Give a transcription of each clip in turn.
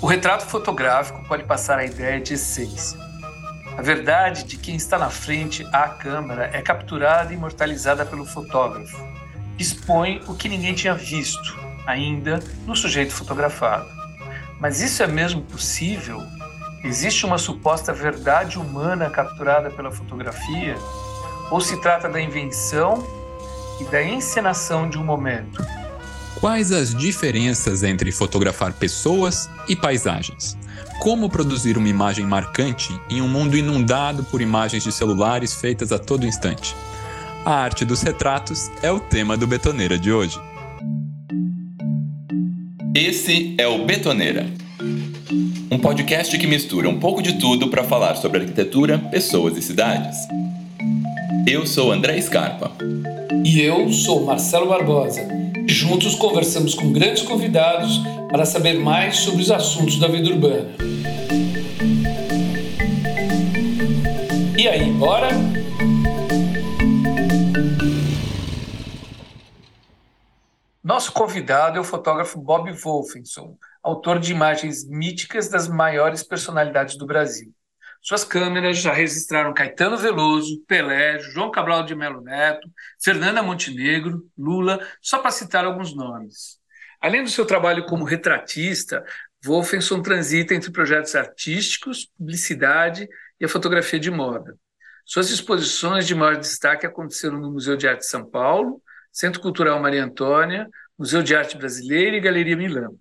O retrato fotográfico pode passar a ideia de essência. A verdade de quem está na frente à câmera é capturada e imortalizada pelo fotógrafo, expõe o que ninguém tinha visto ainda no sujeito fotografado. Mas isso é mesmo possível? Existe uma suposta verdade humana capturada pela fotografia? Ou se trata da invenção e da encenação de um momento? Quais as diferenças entre fotografar pessoas e paisagens? Como produzir uma imagem marcante em um mundo inundado por imagens de celulares feitas a todo instante? A arte dos retratos é o tema do Betoneira de hoje. Esse é o Betoneira, um podcast que mistura um pouco de tudo para falar sobre arquitetura, pessoas e cidades. Eu sou André Scarpa. E eu sou Marcelo Barbosa Juntos conversamos com grandes convidados para saber mais sobre os assuntos da vida urbana. E aí, bora? Nosso convidado é o fotógrafo Bob Wolfenson, autor de imagens míticas das maiores personalidades do Brasil. Suas câmeras já registraram Caetano Veloso, Pelé, João Cabral de Melo Neto, Fernanda Montenegro, Lula, só para citar alguns nomes. Além do seu trabalho como retratista, Wolfenson transita entre projetos artísticos, publicidade e a fotografia de moda. Suas exposições de maior destaque aconteceram no Museu de Arte de São Paulo, Centro Cultural Maria Antônia, Museu de Arte Brasileira e Galeria Milão.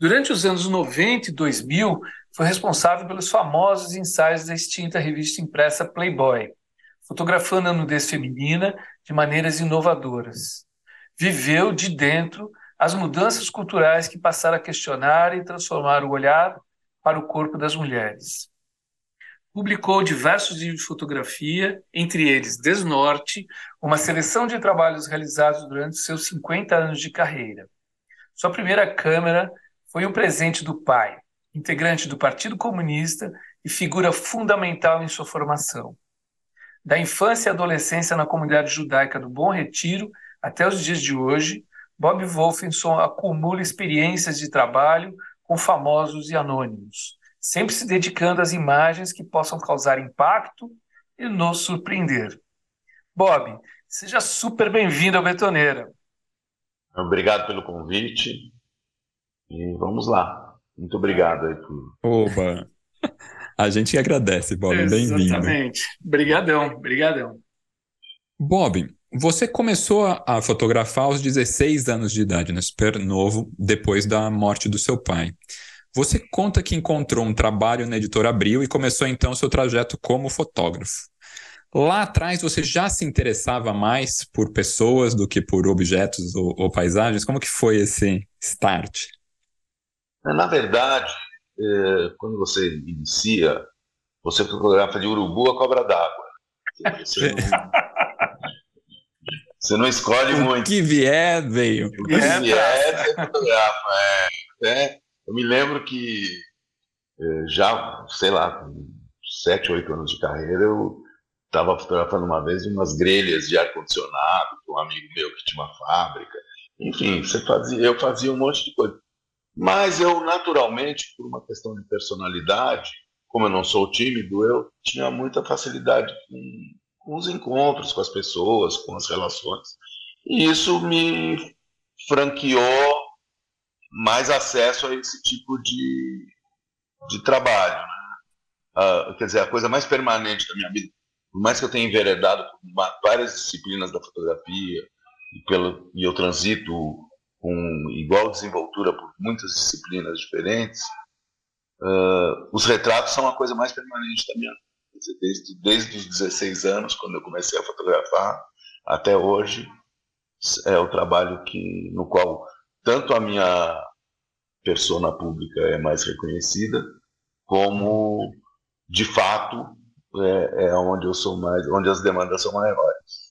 Durante os anos 90 e 2000, foi responsável pelos famosos ensaios da extinta revista impressa Playboy, fotografando a nudez feminina de maneiras inovadoras. Viveu de dentro as mudanças culturais que passaram a questionar e transformar o olhar para o corpo das mulheres. Publicou diversos livros de fotografia, entre eles Desnorte, uma seleção de trabalhos realizados durante seus 50 anos de carreira. Sua primeira câmera foi um presente do pai, integrante do Partido Comunista e figura fundamental em sua formação. Da infância e adolescência na comunidade judaica do Bom Retiro até os dias de hoje, Bob Wolfenson acumula experiências de trabalho com famosos e anônimos, sempre se dedicando às imagens que possam causar impacto e nos surpreender. Bob, seja super bem-vindo ao Betoneira. Obrigado pelo convite e vamos lá. Muito obrigado aí por. Oba! A gente agradece, Bob. Bem-vindo. Exatamente. Obrigadão, obrigadão. Bob, você começou a fotografar aos 16 anos de idade, né? super novo, depois da morte do seu pai. Você conta que encontrou um trabalho na editora Abril e começou então seu trajeto como fotógrafo. Lá atrás você já se interessava mais por pessoas do que por objetos ou, ou paisagens? Como que foi esse start? Na verdade, é, quando você inicia, você fotografa de urubu a cobra d'água. Você, você, não escolhe o muito. O que vier, veio. O que é, vier, você fotografa. É, é, eu me lembro que é, já, sei lá, com 7, 8 anos de carreira, eu estava fotografando uma vez umas grelhas de ar-condicionado com um amigo meu que tinha uma fábrica. Enfim, você fazia, eu fazia um monte de coisa. Mas eu, naturalmente, por uma questão de personalidade, como eu não sou tímido, eu tinha muita facilidade com, com os encontros com as pessoas, com as relações. E isso me franqueou mais acesso a esse tipo de, de trabalho. Uh, quer dizer, a coisa mais permanente da minha vida, por mais que eu tenha enveredado por várias disciplinas da fotografia, e, pelo, e eu transito com igual desenvoltura por muitas disciplinas diferentes, uh, os retratos são a coisa mais permanente da minha vida. Desde, desde os 16 anos, quando eu comecei a fotografar, até hoje, é o trabalho que, no qual tanto a minha persona pública é mais reconhecida, como, de fato, é, é onde eu sou mais, onde as demandas são maiores.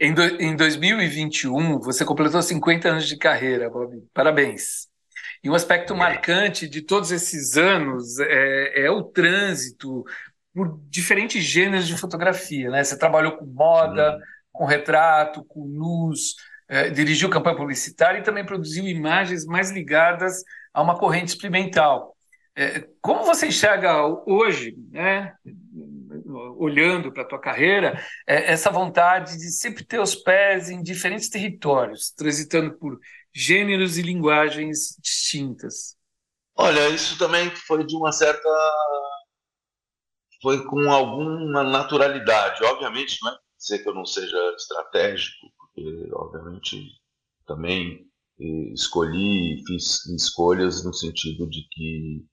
Em, do, em 2021, você completou 50 anos de carreira, Bob. Parabéns. E um aspecto marcante de todos esses anos é, é o trânsito por diferentes gêneros de fotografia. Né? Você trabalhou com moda, com retrato, com luz, é, dirigiu campanha publicitária e também produziu imagens mais ligadas a uma corrente experimental. É, como você enxerga hoje, né, olhando para a tua carreira, é, essa vontade de sempre ter os pés em diferentes territórios, transitando por gêneros e linguagens distintas? Olha, isso também foi de uma certa. Foi com alguma naturalidade. Obviamente, não é dizer que eu não seja estratégico, porque, obviamente, também eh, escolhi, fiz escolhas no sentido de que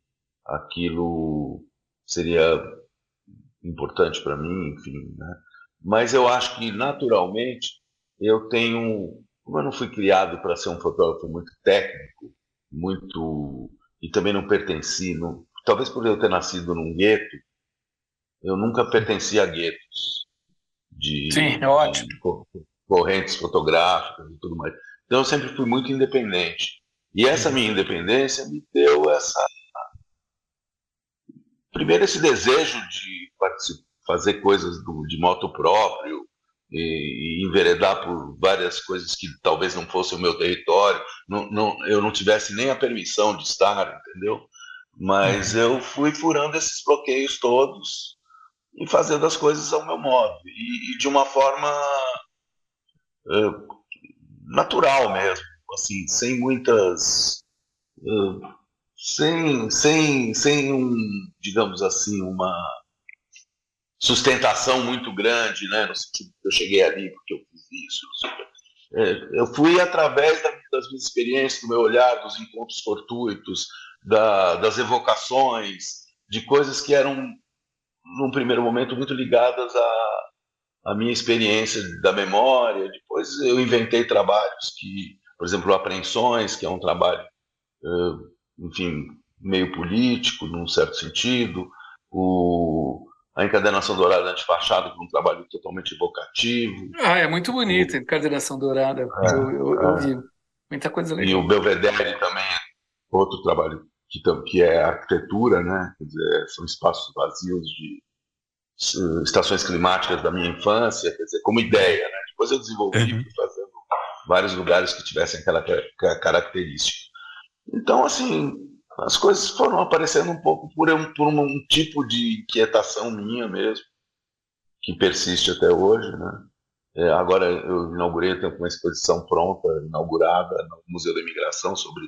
aquilo seria importante para mim, enfim, né? Mas eu acho que naturalmente eu tenho, como eu não fui criado para ser um fotógrafo muito técnico, muito e também não pertenci, não, talvez por eu ter nascido num gueto, eu nunca pertenci a guetos de, Sim, é ótimo. de correntes fotográficas e tudo mais. Então eu sempre fui muito independente. E essa minha independência me deu essa primeiro esse desejo de fazer coisas do, de moto próprio e, e, enveredar por várias coisas que talvez não fossem o meu território, não, não, eu não tivesse nem a permissão de estar, entendeu? Mas uhum. eu fui furando esses bloqueios todos e fazendo as coisas ao meu modo e, e de uma forma uh, natural mesmo, assim, sem muitas uh, sem, sem, sem um, digamos assim, uma sustentação muito grande, né? No sentido que eu cheguei ali porque eu fiz isso. É, eu fui através das minhas experiências, do meu olhar, dos encontros fortuitos, da, das evocações, de coisas que eram, num primeiro momento, muito ligadas à, à minha experiência da memória. Depois eu inventei trabalhos que, por exemplo, Apreensões, que é um trabalho uh, enfim, meio político, num certo sentido, o, a Encadenação Dourada Antifachada, com um trabalho totalmente evocativo. Ah, é muito bonita a Encadenação Dourada, é, eu, eu, eu, é. vi. Muita coisa legal. E o Belvedere também é outro trabalho que, que é arquitetura, né? Quer dizer, são espaços vazios de estações climáticas da minha infância, quer dizer, como ideia, né? Depois eu desenvolvi uhum. fazendo vários lugares que tivessem aquela característica. Então, assim, as coisas foram aparecendo um pouco por um, por um, tipo de inquietação minha mesmo, que persiste até hoje, né? É, agora eu inaugurei, eu tenho uma exposição pronta, inaugurada no Museu da Imigração sobre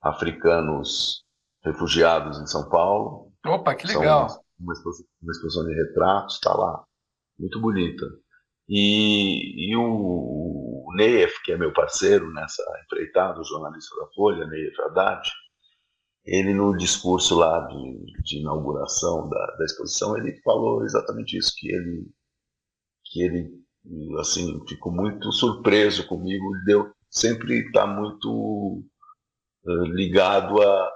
africanos refugiados em São Paulo. Opa, que legal! São uma, exposição, uma exposição de retratos, está lá, muito bonita. E, e o, o Neif, que é meu parceiro nessa empreitada, o jornalista da Folha, Neif Haddad, ele no discurso lá de, de inauguração da, da, exposição, ele falou exatamente isso, que ele, que ele assim, ficou muito surpreso comigo, deu, sempre está muito uh, ligado a,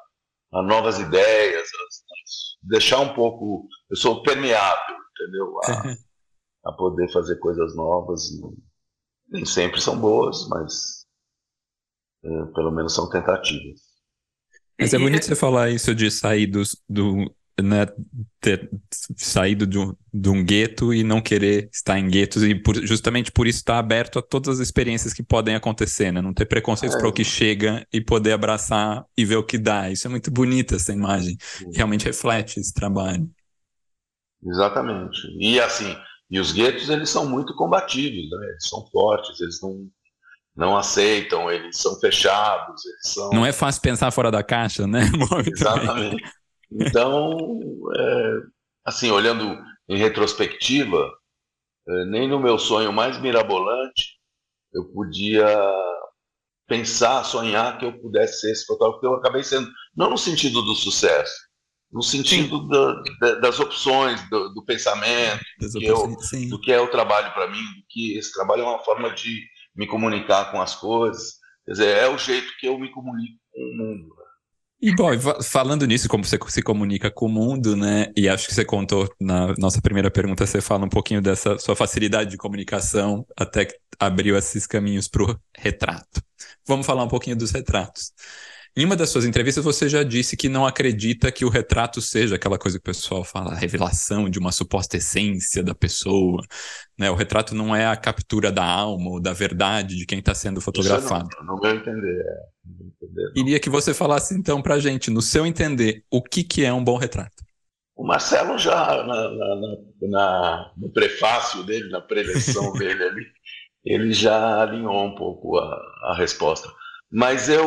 a, novas ideias, a, a deixar um pouco, eu sou permeável, entendeu? A, a poder fazer coisas novas e nem sempre são boas, mas é, pelo menos são tentativas. Mas é bonito você falar isso de sair do, do né, ter saído de um, de um gueto e não querer estar em guetos e por, justamente por isso estar aberto a todas as experiências que podem acontecer, né? Não ter preconceitos é. para o que chega e poder abraçar e ver o que dá. Isso é muito bonito essa imagem. Realmente reflete esse trabalho. Exatamente. E assim, e os guetos, eles são muito combativos, né? eles são fortes, eles não, não aceitam, eles são fechados, eles são... Não é fácil pensar fora da caixa, né? Exatamente. Então, é, assim, olhando em retrospectiva, é, nem no meu sonho mais mirabolante eu podia pensar, sonhar que eu pudesse ser esse fotógrafo, porque eu acabei sendo, não no sentido do sucesso, no sentido da, da, das opções, do, do pensamento, do que, eu, do que, é o trabalho para mim, que esse trabalho é uma forma de me comunicar com as coisas, quer dizer, é o jeito que eu me comunico com o mundo. Né? E bom, falando nisso, como você se comunica com o mundo, né? E acho que você contou na nossa primeira pergunta, você fala um pouquinho dessa sua facilidade de comunicação, até que abriu esses caminhos para o retrato. Vamos falar um pouquinho dos retratos. Em uma das suas entrevistas, você já disse que não acredita que o retrato seja aquela coisa que o pessoal fala, a revelação de uma suposta essência da pessoa. Né? O retrato não é a captura da alma ou da verdade de quem está sendo fotografado. Isso não, não vai entender. Queria que você falasse então para a gente, no seu entender, o que, que é um bom retrato. O Marcelo já, na, na, na, no prefácio dele, na preleção dele ali, ele já alinhou um pouco a, a resposta. Mas eu,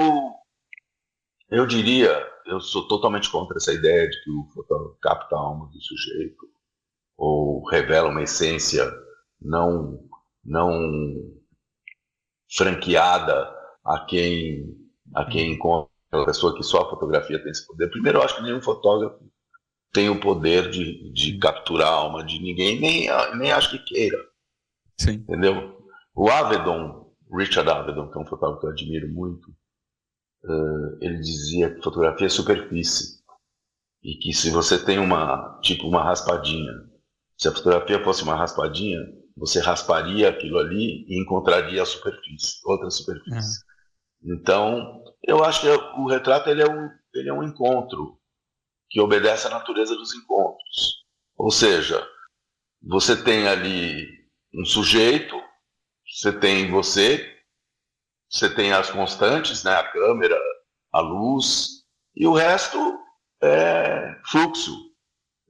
eu diria, eu sou totalmente contra essa ideia de que o fotógrafo capta a alma do sujeito ou revela uma essência não, não franqueada a quem, a quem encontra aquela pessoa que só a fotografia tem esse poder. Primeiro, eu acho que nenhum fotógrafo tem o poder de, de capturar a alma de ninguém, nem, nem acho que queira. Sim. Entendeu? O Avedon, Richard Avedon, que é um fotógrafo que eu admiro muito, uh, ele dizia que fotografia é superfície. E que se você tem uma, tipo, uma raspadinha, se a fotografia fosse uma raspadinha, você rasparia aquilo ali e encontraria a superfície, outra superfície. Uhum. Então, eu acho que o retrato ele é, um, ele é um encontro que obedece à natureza dos encontros. Ou seja, você tem ali um sujeito, você tem você, você tem as constantes, né, a câmera, a luz, e o resto é fluxo,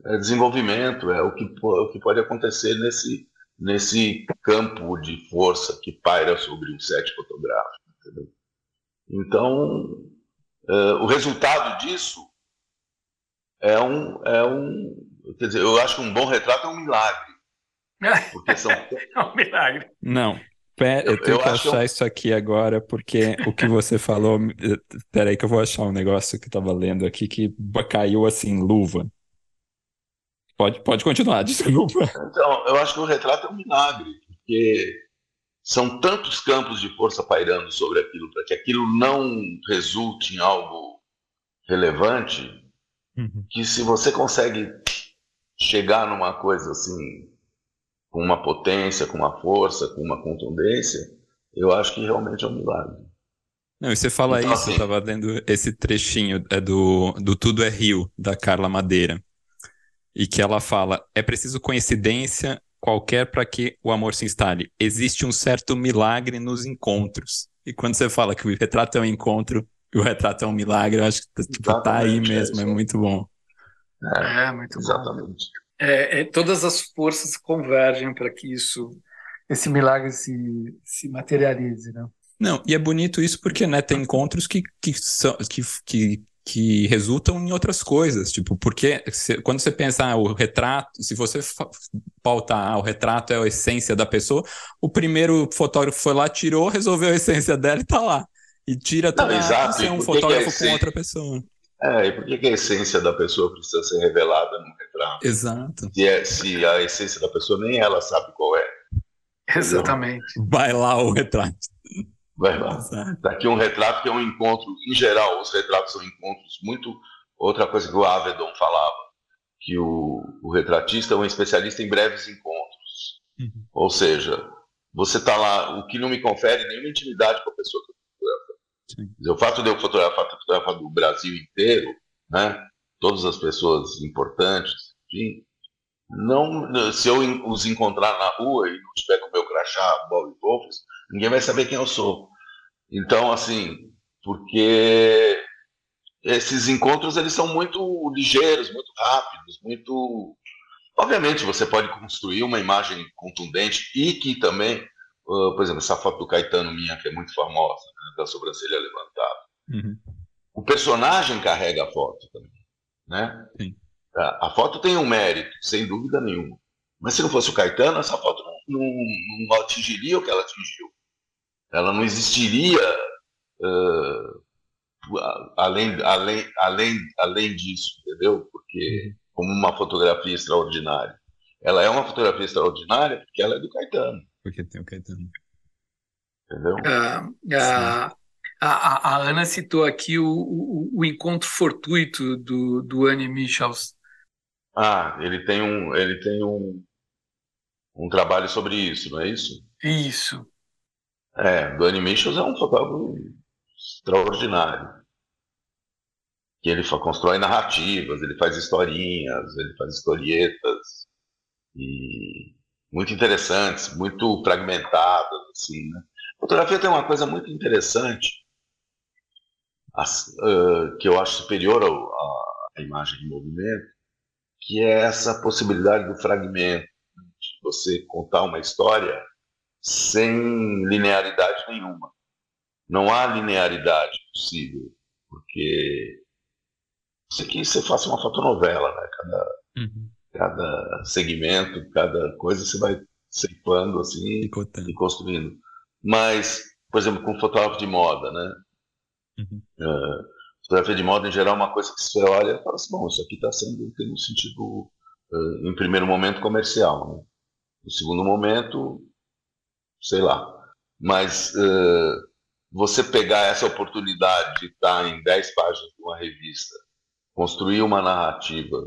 é desenvolvimento, é o que, o que pode acontecer nesse, nesse campo de força que paira sobre o set fotográfico. Entendeu? Então, uh, o resultado disso é um, é um. Quer dizer, eu acho que um bom retrato é um milagre. Porque são... é um milagre. Não. Pera, eu tenho eu que achar isso aqui agora, porque o que você falou. Peraí, que eu vou achar um negócio que eu tava lendo aqui que caiu assim, luva. Pode, pode continuar, desculpa. Então, eu acho que o retrato é um milagre, porque são tantos campos de força pairando sobre aquilo para que aquilo não resulte em algo relevante, uhum. que se você consegue chegar numa coisa assim, com uma potência, com uma força, com uma contundência, eu acho que realmente é um milagre. Não, e você fala então, isso, assim, eu estava lendo esse trechinho é do, do Tudo é Rio, da Carla Madeira e que ela fala: é preciso coincidência qualquer para que o amor se instale. Existe um certo milagre nos encontros. E quando você fala que o retrato é um encontro e o retrato é um milagre, eu acho que tipo, tá aí é mesmo, é, é muito bom. É, é muito exatamente. bom. É, é, todas as forças convergem para que isso, esse milagre se, se materialize, né? Não, e é bonito isso porque né, tem encontros que, que, são, que, que que resultam em outras coisas, tipo, porque se, quando você pensa ah, o retrato, se você pautar ah, o retrato é a essência da pessoa, o primeiro fotógrafo foi lá, tirou, resolveu a essência dela e tá lá. E tira também a ser um fotógrafo com outra pessoa. É, e por que, que, a essência da pessoa precisa ser revelada no retrato? Exato. Se, é, se a essência da pessoa nem ela sabe qual é. Exatamente. Vai lá o retrato. Vai lá. Daqui um retrato que é um encontro, em geral, os retratos são encontros muito. Outra coisa que o Avedon falava, que o, o retratista é um especialista em breves encontros. Uhum. Ou seja, você está lá, o que não me confere nenhuma intimidade com a pessoa fotografa. O fato de eu fotografar, fotografar do Brasil inteiro, né? todas as pessoas importantes, enfim, não, se eu os encontrar na rua e não tiver com meu crachá, Bob Wolfs, ninguém vai saber quem eu sou. Então, assim, porque esses encontros eles são muito ligeiros, muito rápidos, muito. Obviamente, você pode construir uma imagem contundente e que também, uh, por exemplo, essa foto do Caetano minha, que é muito famosa, né, da sobrancelha levantada. Uhum. O personagem carrega a foto também, né? Sim. A, a, foto tem um mérito, sem dúvida nenhuma. Mas se não fosse o Caetano, essa foto não, não, não atingiria o que ela atingiu ela não existiria uh, além, além, além, além disso, entendeu? Porque como uma fotografia extraordinária. Ela é uma fotografia extraordinária porque ela é do Caetano. Porque tem o Caetano. Entendeu? Uh, a, a, a, Ana citou aqui o, o, o, encontro fortuito do, do Annie Michels. Ah, ele tem um, ele tem um, um trabalho sobre isso, não é isso? Isso. É, do Animations é um fotógrafo extraordinário. Que ele constrói narrativas, ele faz historinhas, ele faz historietas e muito interessantes, muito fragmentadas, assim, né? A fotografia tem uma coisa muito interessante que eu acho superior à imagem de movimento, que é essa possibilidade do fragmento, de você contar uma história sem linearidade nenhuma. Não há linearidade possível, porque isso aqui você faz uma fotonovela, né? Cada, uhum. cada segmento, cada coisa você vai ceipando assim e construindo. Mas, por exemplo, com fotógrafo de moda, né? Uhum. Uh, fotografia de moda em geral é uma coisa que você olha e fala assim, bom, isso aqui está sendo tem um sentido, uh, em primeiro momento, comercial. Né? No segundo momento, sei lá. Mas uh, você pegar essa oportunidade de estar em 10 páginas de uma revista, construir uma narrativa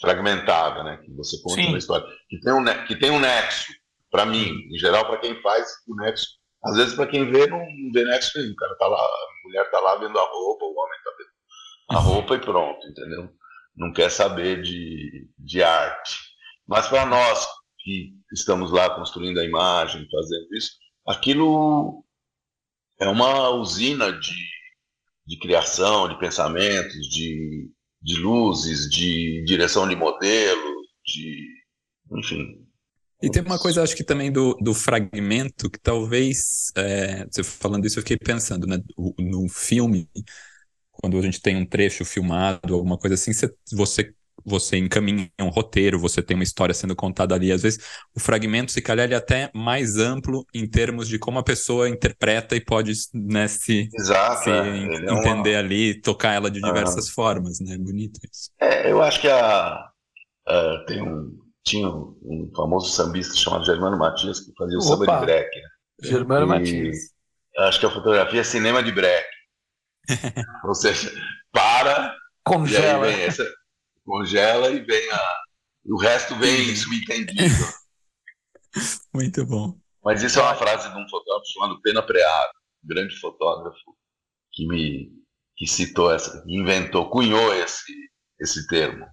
fragmentada, né? Que você conta Sim. uma história que tem um que tem um nexo para mim, em geral para quem faz o nexo. Às vezes para quem vê não, vê nexo nenhum. O cara tá lá, a mulher tá lá vendo a roupa, o homem tá vendo a roupa e pronto, entendeu? Não quer saber de, de arte. Mas para nós que estamos lá construindo a imagem, fazendo isso, aquilo é uma usina de, de criação, de pensamentos, de de luzes, de direção de modelo, de. enfim. E tem uma coisa, acho que também do, do fragmento, que talvez, é, você falando isso, eu fiquei pensando, né? No filme, quando a gente tem um trecho filmado, alguma coisa assim, você você encaminha um roteiro, você tem uma história sendo contada ali. Às vezes, o fragmento, se calhar, ele é até mais amplo em termos de como a pessoa interpreta e pode né, se, Exato, se é. entender é uma... ali, tocar ela de diversas formas, né? Bonito isso. É, eu acho que a, a, tem um, tinha um, famoso sambista chamado Germano Matias que fazia o Opa. samba de break. Né? Germano e, Matias. Acho que a fotografia é cinema de break. Ou seja, para. Congela. E vem essa, congela e vem a. O resto vem subentendido. Muito bom. Mas isso é uma frase de um fotógrafo chamado Pena Preado, um grande fotógrafo, que me que citou essa, que inventou, cunhou esse, esse termo.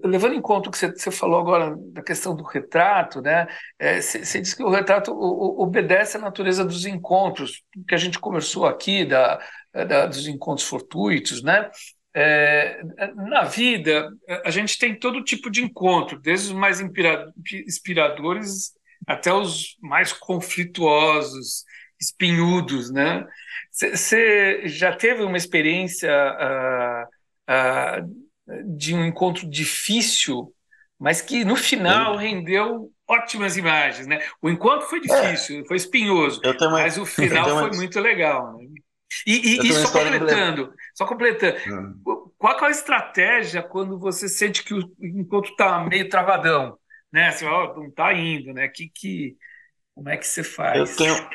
Levando em conta o que você, falou agora da questão do retrato, né? É, você, você disse que o retrato obedece à natureza dos encontros, que a gente conversou aqui, da, da dos encontros fortuitos, né? É, na vida, a gente tem todo tipo de encontro, desde os mais inspiradores até os mais conflituosos, espinhudos, né? Você já teve uma experiência uh, uh, de um encontro difícil, mas que no final rendeu ótimas imagens, né? O encontro foi difícil, é, foi espinhoso, mas o final foi muito legal. Né? E, e, e só completando, só completando, hum. qual é a estratégia quando você sente que o encontro está meio travadão? Né? Você oh, não está indo, né? Que, que, como é que você faz? Eu tenho...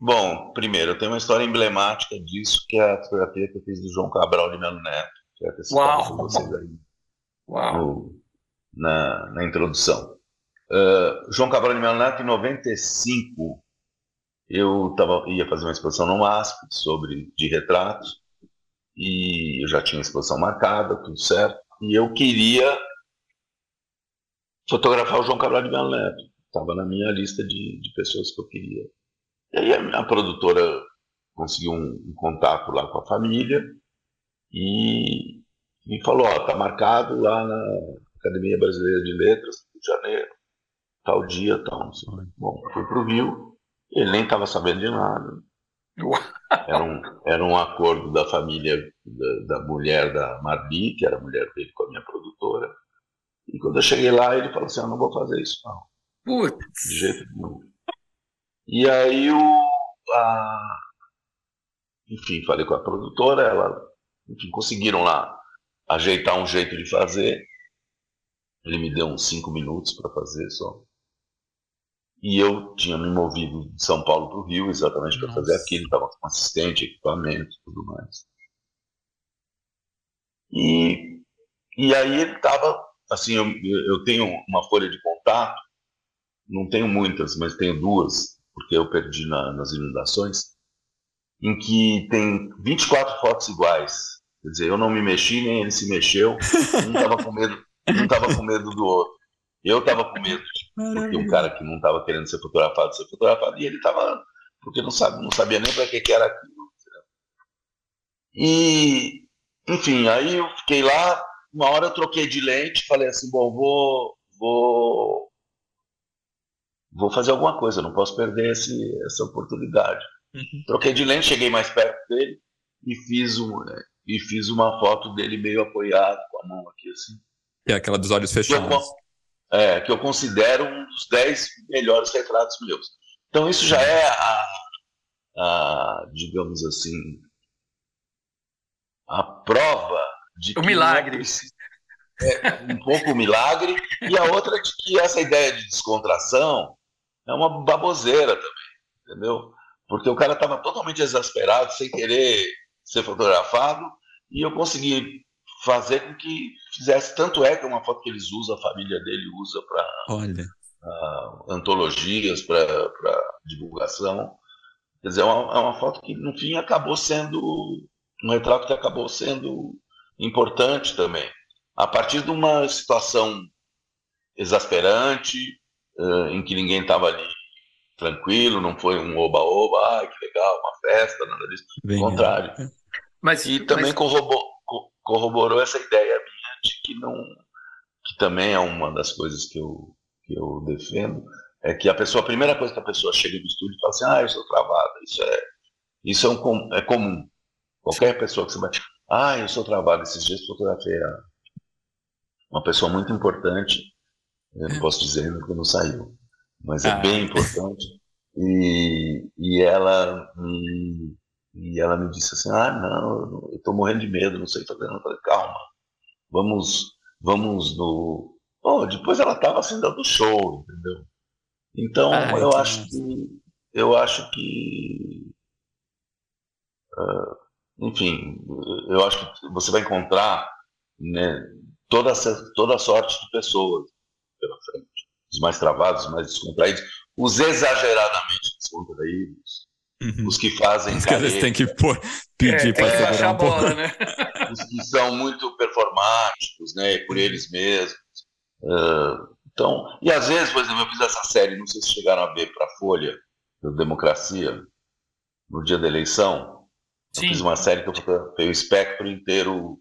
Bom, primeiro, eu tenho uma história emblemática disso, que é a fotografia que eu fiz do João Cabral de Melo Neto, que é Uau. vocês aí Uau. No, na, na introdução. Uh, João Cabral de Melo Neto, em 95, eu tava, ia fazer uma exposição no MASP sobre de retratos e eu já tinha a exposição marcada, tudo certo, e eu queria fotografar o João Cabral de Melo Neto. Estava na minha lista de, de pessoas que eu queria. E aí a minha produtora conseguiu um, um contato lá com a família e me falou, ó, tá marcado lá na Academia Brasileira de Letras, Rio de Janeiro, tal dia, tal. Bom, fui pro Rio, ele nem estava sabendo de nada. Era um, era um acordo da família da, da mulher da Marbi, que era a mulher dele com a minha produtora. E quando eu cheguei lá, ele falou assim: Eu não vou fazer isso, não. Putz. De jeito nenhum. E aí o. A... Enfim, falei com a produtora, ela. Enfim, conseguiram lá ajeitar um jeito de fazer. Ele me deu uns cinco minutos para fazer só. E eu tinha me movido de São Paulo para o Rio exatamente para fazer aquilo, estava com assistente, equipamento e tudo mais. E, e aí ele estava, assim, eu, eu tenho uma folha de contato, não tenho muitas, mas tenho duas, porque eu perdi na, nas inundações, em que tem 24 fotos iguais. Quer dizer, eu não me mexi, nem ele se mexeu, um estava com medo, um estava com medo do outro. Eu estava com medo, porque um cara que não estava querendo ser fotografado, ser fotografado, e ele estava, porque não, sabe, não sabia nem para que, que era aquilo. E, enfim, aí eu fiquei lá, uma hora eu troquei de lente, falei assim, bom, vou, vou, vou fazer alguma coisa, não posso perder esse, essa oportunidade. Uhum. Troquei de lente, cheguei mais perto dele e fiz, um, e fiz uma foto dele meio apoiado, com a mão aqui assim. É aquela dos olhos fechados. Que eu, é, que eu considero um dos dez melhores retratos meus. Então isso já é a, a digamos assim, a prova de que. O milagre. É um pouco o milagre, e a outra de que essa ideia de descontração é uma baboseira também, entendeu? Porque o cara estava totalmente exasperado, sem querer ser fotografado, e eu consegui fazer com que fizesse. Tanto é que é uma foto que eles usam, a família dele usa para antologias, para divulgação. Quer dizer, é uma, é uma foto que, no fim, acabou sendo um retrato que acabou sendo importante também. A partir de uma situação exasperante, uh, em que ninguém estava ali tranquilo, não foi um oba-oba, ah, que legal, uma festa, nada disso. Bem, Ao contrário. É. Mas, e também mas... corroborou, corroborou essa ideia minha de que não. que também é uma das coisas que eu, que eu defendo, é que a pessoa, a primeira coisa que a pessoa chega no estúdio e fala assim, ah, eu sou travada, isso é, isso é, um, é comum. Qualquer pessoa que você vai. Ah, eu sou travado. Esses dias fotografei uma pessoa muito importante. Eu não é. posso dizer porque não saiu. Mas é ah. bem importante. E, e ela me, e ela me disse assim: Ah, não, eu estou morrendo de medo, não sei fazer. Eu falei: Calma, vamos, vamos no. Oh, depois ela estava assim dando show, entendeu? Então ah, eu acho que eu acho que uh, enfim, eu acho que você vai encontrar né, toda, toda sorte de pessoas pela frente. Os mais travados, os mais descontraídos, os exageradamente descontraídos, uhum. os que fazem. Os caras têm que pôr, pedir é, para segurar um bola, né? Os que são muito performáticos, né, por eles mesmos. Uh, então, e às vezes, por exemplo, eu fiz essa série, não sei se chegaram a ver para a Folha, do Democracia, no dia da eleição, eu fiz uma série que eu fotografei o espectro inteiro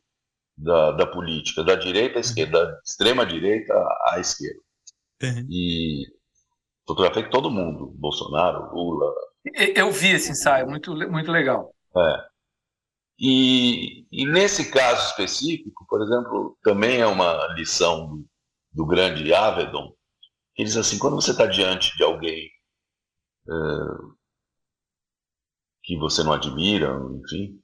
da, da política, da direita à esquerda, da extrema direita à esquerda. Uhum. E fotografei todo mundo, Bolsonaro, Lula. Eu vi esse ensaio, muito, muito legal. É. E, e nesse caso específico, por exemplo, também é uma lição do, do grande Avedon, ele diz assim, quando você está diante de alguém uh, que você não admira, enfim,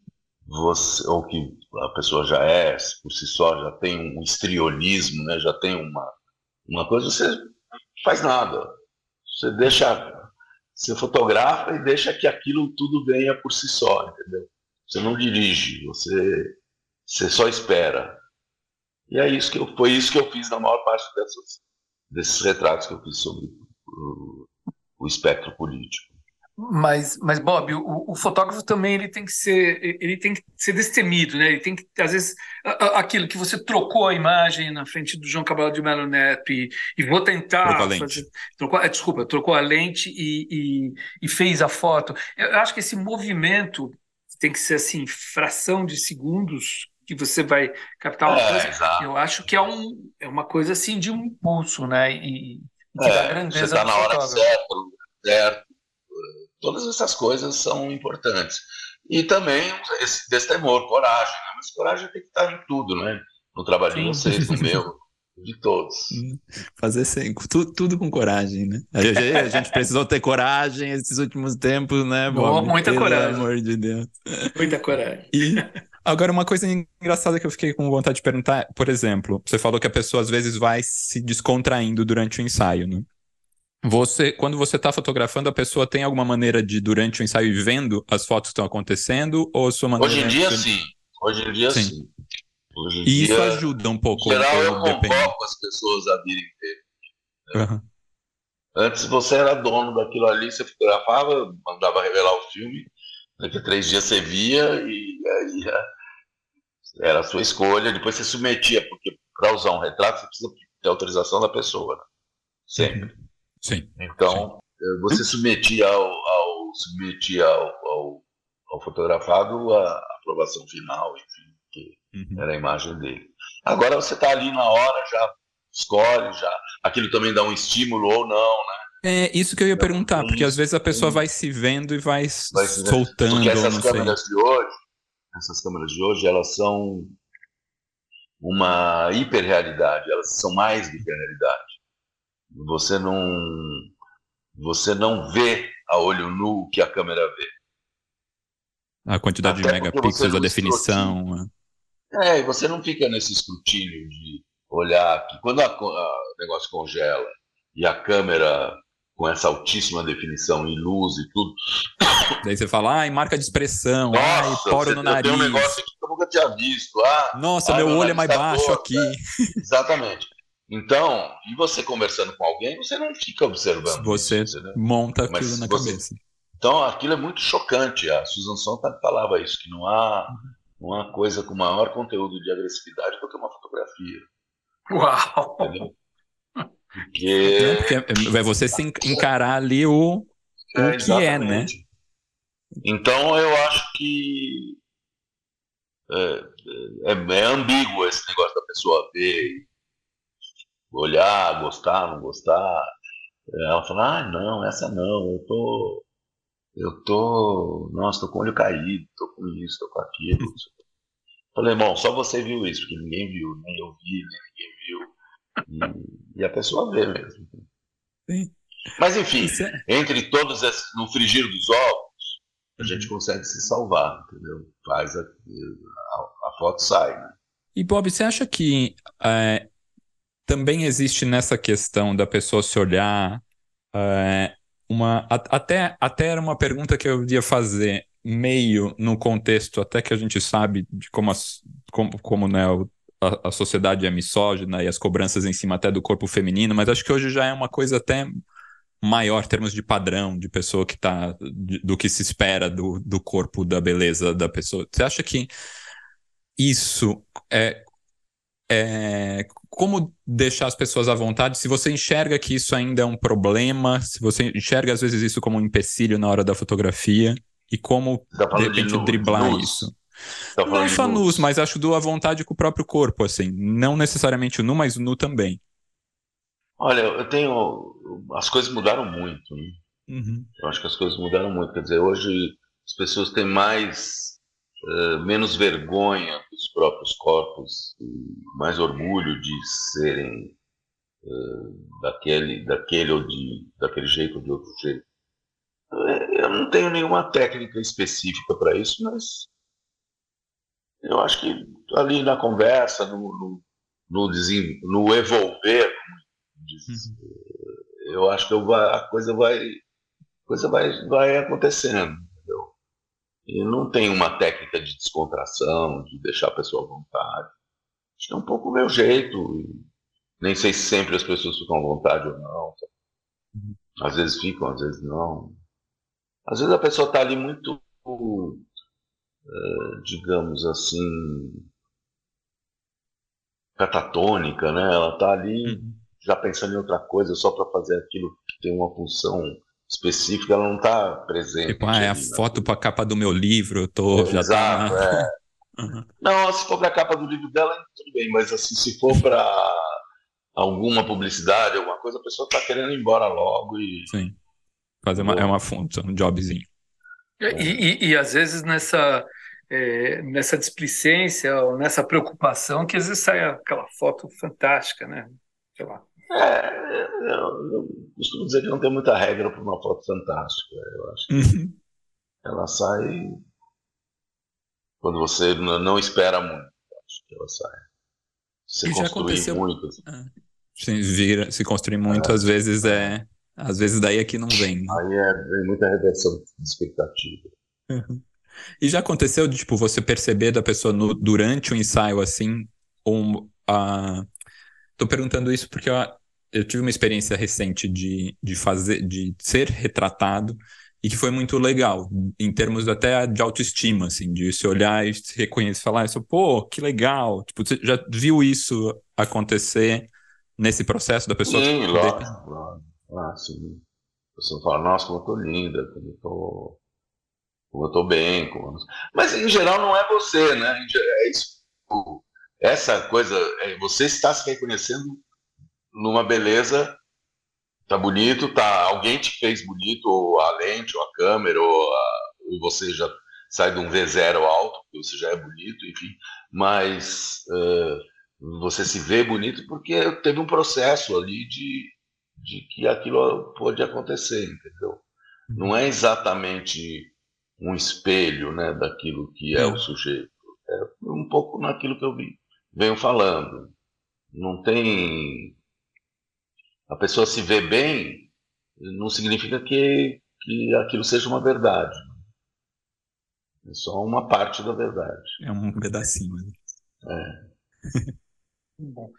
você, ou que a pessoa já é, por si só, já tem um estriolismo, né, já tem uma, uma coisa, você faz nada. Você deixa, você fotografa e deixa que aquilo tudo venha por si só, entendeu? Você não dirige, você, você só espera. E é isso que eu, foi isso que eu fiz na maior parte dessas, desses retratos que eu fiz sobre o, o espectro político. Mas, mas Bob, o, o, fotógrafo também ele tem que ser ele tem que ser destemido, né? Ele tem que às vezes aquilo que você trocou a imagem na frente do João Cabral de Melo Neto e, e vou tentar trocou a lente. Fazer, trocou, é, desculpa, trocou a lente e, e, e, fez a foto. Eu acho que esse movimento tem que ser assim fração de segundos que você vai captar uma é, coisa. Eu acho que é um é uma coisa assim de um impulso, né? E, que é, você está na hora certa, certo Todas essas coisas são importantes. E também esse destemor, coragem. Né? Mas coragem tem que estar em tudo, né? No trabalho Sim. de vocês, no meu, de todos. Fazer sempre, tudo, tudo com coragem, né? A gente, a gente precisou ter coragem esses últimos tempos, né? Bob? Muita Pelo coragem. amor de Deus. Muita coragem. E agora, uma coisa engraçada que eu fiquei com vontade de perguntar, por exemplo, você falou que a pessoa às vezes vai se descontraindo durante o ensaio, né? Você, quando você está fotografando, a pessoa tem alguma maneira de, durante o ensaio, ir vendo as fotos que estão acontecendo? Ou sua maneira Hoje em dia, sim. Hoje em dia, sim. sim. Hoje em e dia, isso ajuda um pouco. Em geral, eu convoco as pessoas a virem ver. Né? Uhum. Antes você era dono daquilo ali, você fotografava, mandava revelar o filme, daqui a três dias você via e aí é, era a sua escolha. Depois você submetia, porque para usar um retrato você precisa ter autorização da pessoa, né? sempre. Sim. Então, sim. você submetia ao, ao, submetia ao, ao, ao fotografado a aprovação final, enfim, que uhum. era a imagem dele. Agora você está ali na hora, já escolhe, já aquilo também dá um estímulo ou não, né? É isso que eu ia perguntar, porque às vezes a pessoa vai se vendo e vai, vai soltando. Porque essas câmeras sei. de hoje, essas câmeras de hoje, elas são uma hiperrealidade, elas são mais do que a realidade. Você não, você não vê a olho nu o que a câmera vê. A quantidade Até de megapixels, a definição. Né? É, e você não fica nesse escrutínio de olhar aqui. Quando o negócio congela e a câmera com essa altíssima definição e luz e tudo. Daí você fala, ai, marca de expressão, Nossa, ai, poro no nariz. Tem um negócio aqui que eu nunca tinha visto. Ah, Nossa, meu olho é mais tá baixo aqui. É, exatamente. Então, e você conversando com alguém, você não fica observando. Você isso, monta Mas aquilo na você... cabeça. Então, aquilo é muito chocante. A Susan Sontag falava isso, que não há uma coisa com maior conteúdo de agressividade do que uma fotografia. Uau! Entendeu? Porque... porque é você se encarar ali o, o é, que é, né? Então eu acho que é, é, é, ambíguo esse negócio da pessoa ver, olhar, gostar, não gostar. Ela fala, ah, não, essa não, eu tô. Eu tô. Nossa, tô com o olho caído, tô com isso, tô com aquilo. Falei, bom, só você viu isso, porque ninguém viu, nem eu vi, nem ninguém viu. E, e a pessoa vê mesmo. Sim. Mas enfim, é... entre todos esses, no frigir dos ovos, a gente uhum. consegue se salvar, entendeu? Faz a, a, a foto sai, né? E Bob, você acha que é, também existe nessa questão da pessoa se olhar é, uma até até era uma pergunta que eu ia fazer meio no contexto até que a gente sabe de como as, como, como né, a, a sociedade é misógina e as cobranças em cima até do corpo feminino, mas acho que hoje já é uma coisa até maior em termos de padrão de pessoa que tá do que se espera do, do corpo da beleza da pessoa. Você acha que isso é, é como deixar as pessoas à vontade? Se você enxerga que isso ainda é um problema, se você enxerga às vezes isso como um empecilho na hora da fotografia e como tá de repente de driblar isso? Tá não só nus, mas acho do à vontade com o próprio corpo, assim. Não necessariamente o nu, mas o nu também. Olha, eu tenho. As coisas mudaram muito. Né? Uhum. Eu acho que as coisas mudaram muito. Quer dizer, hoje as pessoas têm mais. Uh, menos vergonha dos próprios corpos, mais orgulho de serem uh, daquele, daquele ou de, daquele jeito ou de outro jeito. Eu não tenho nenhuma técnica específica para isso, mas eu acho que ali na conversa, no, no, no, no evolver, uhum. eu acho que eu vai, a coisa vai, a coisa vai, vai acontecendo. E não tem uma técnica de descontração, de deixar a pessoa à vontade. Acho que é um pouco o meu jeito. Nem sei se sempre as pessoas ficam à vontade ou não. Uhum. Às vezes ficam, às vezes não. Às vezes a pessoa está ali muito eh, digamos assim, catatônica, né? Ela está ali uhum. já pensando em outra coisa só para fazer aquilo que tem uma função específica, ela não está presente. Tipo, ah, é a foto para a capa do meu livro, eu tô é, já Exato, tá... é. Uhum. Não, se for para a capa do livro dela, tudo bem, mas assim, se for para alguma publicidade, alguma coisa, a pessoa está querendo ir embora logo e. Sim. Fazer uma, é uma fonte, um jobzinho. E, e, e, às vezes nessa, é, nessa displicência ou nessa preocupação que às vezes sai aquela foto fantástica, né? Sei lá. É, eu, eu costumo dizer que não tem muita regra para uma foto fantástica. Eu acho que uhum. ela sai quando você não espera muito. Acho que ela sai. Se construir muito. Assim. Ah. Se, vira, se construir muito, é. às vezes é às vezes daí é que não vem. Né? Aí é, vem muita reversão de expectativa. Uhum. E já aconteceu de tipo, você perceber da pessoa no, durante o ensaio assim, um, a... tô perguntando isso porque eu, eu tive uma experiência recente de, de fazer, de ser retratado e que foi muito legal, em termos até de autoestima, assim, de se olhar e se reconhecer, falar isso, pô, que legal, tipo, você já viu isso acontecer nesse processo da pessoa? Sim, lógico, lógico. Ah, sim. A pessoa fala, nossa, como eu tô linda, como eu tô como eu estou bem, como... mas em geral não é você, né? É isso. Essa coisa, é, você está se reconhecendo numa beleza, tá bonito, tá alguém te fez bonito, ou a lente, ou a câmera, ou, a, ou você já sai de um V0 alto, você já é bonito, enfim, mas uh, você se vê bonito porque teve um processo ali de, de que aquilo pode acontecer, entendeu? Não é exatamente um espelho né, daquilo que é o sujeito, é um pouco naquilo que eu vi, venho falando. Não tem. A pessoa se vê bem, não significa que, que aquilo seja uma verdade. É só uma parte da verdade. É um pedacinho. Né? É. Bom.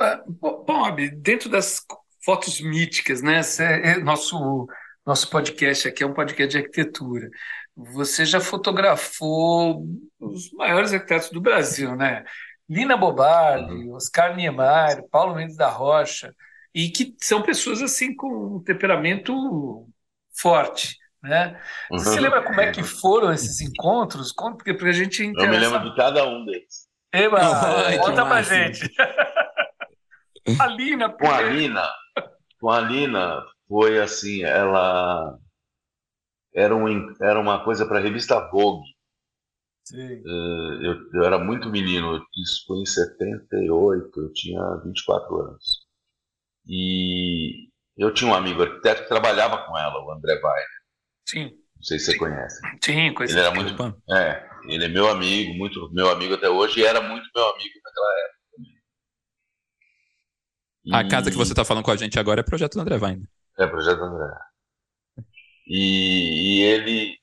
Ah, Bob, dentro das fotos míticas, né? É nosso, nosso podcast aqui é um podcast de arquitetura. Você já fotografou os maiores arquitetos do Brasil, né? Lina Bobardi, uhum. Oscar Niemeyer, Paulo Mendes da Rocha, e que são pessoas assim com um temperamento forte. Né? Você uhum. lembra como é que foram esses encontros? Porque para a gente interessa... Eu me lembro de cada um deles. Eba, Ai, conta pra gente. a Lina. Com a Lina, com a Lina foi assim, ela era, um, era uma coisa para a revista Vogue. Sim. Eh, eu, eu, era muito menino, isso foi em 78, eu tinha 24 anos. E eu tinha um amigo arquiteto que trabalhava com ela, o André Weiner. Sim. Não sei se você conhece. Sim, conheci. Ele era muito. É, ele é meu amigo, muito meu amigo até hoje, e era muito meu amigo naquela época. E... A casa que você está falando com a gente agora é projeto do André Weiner. É, projeto do André. E, e ele.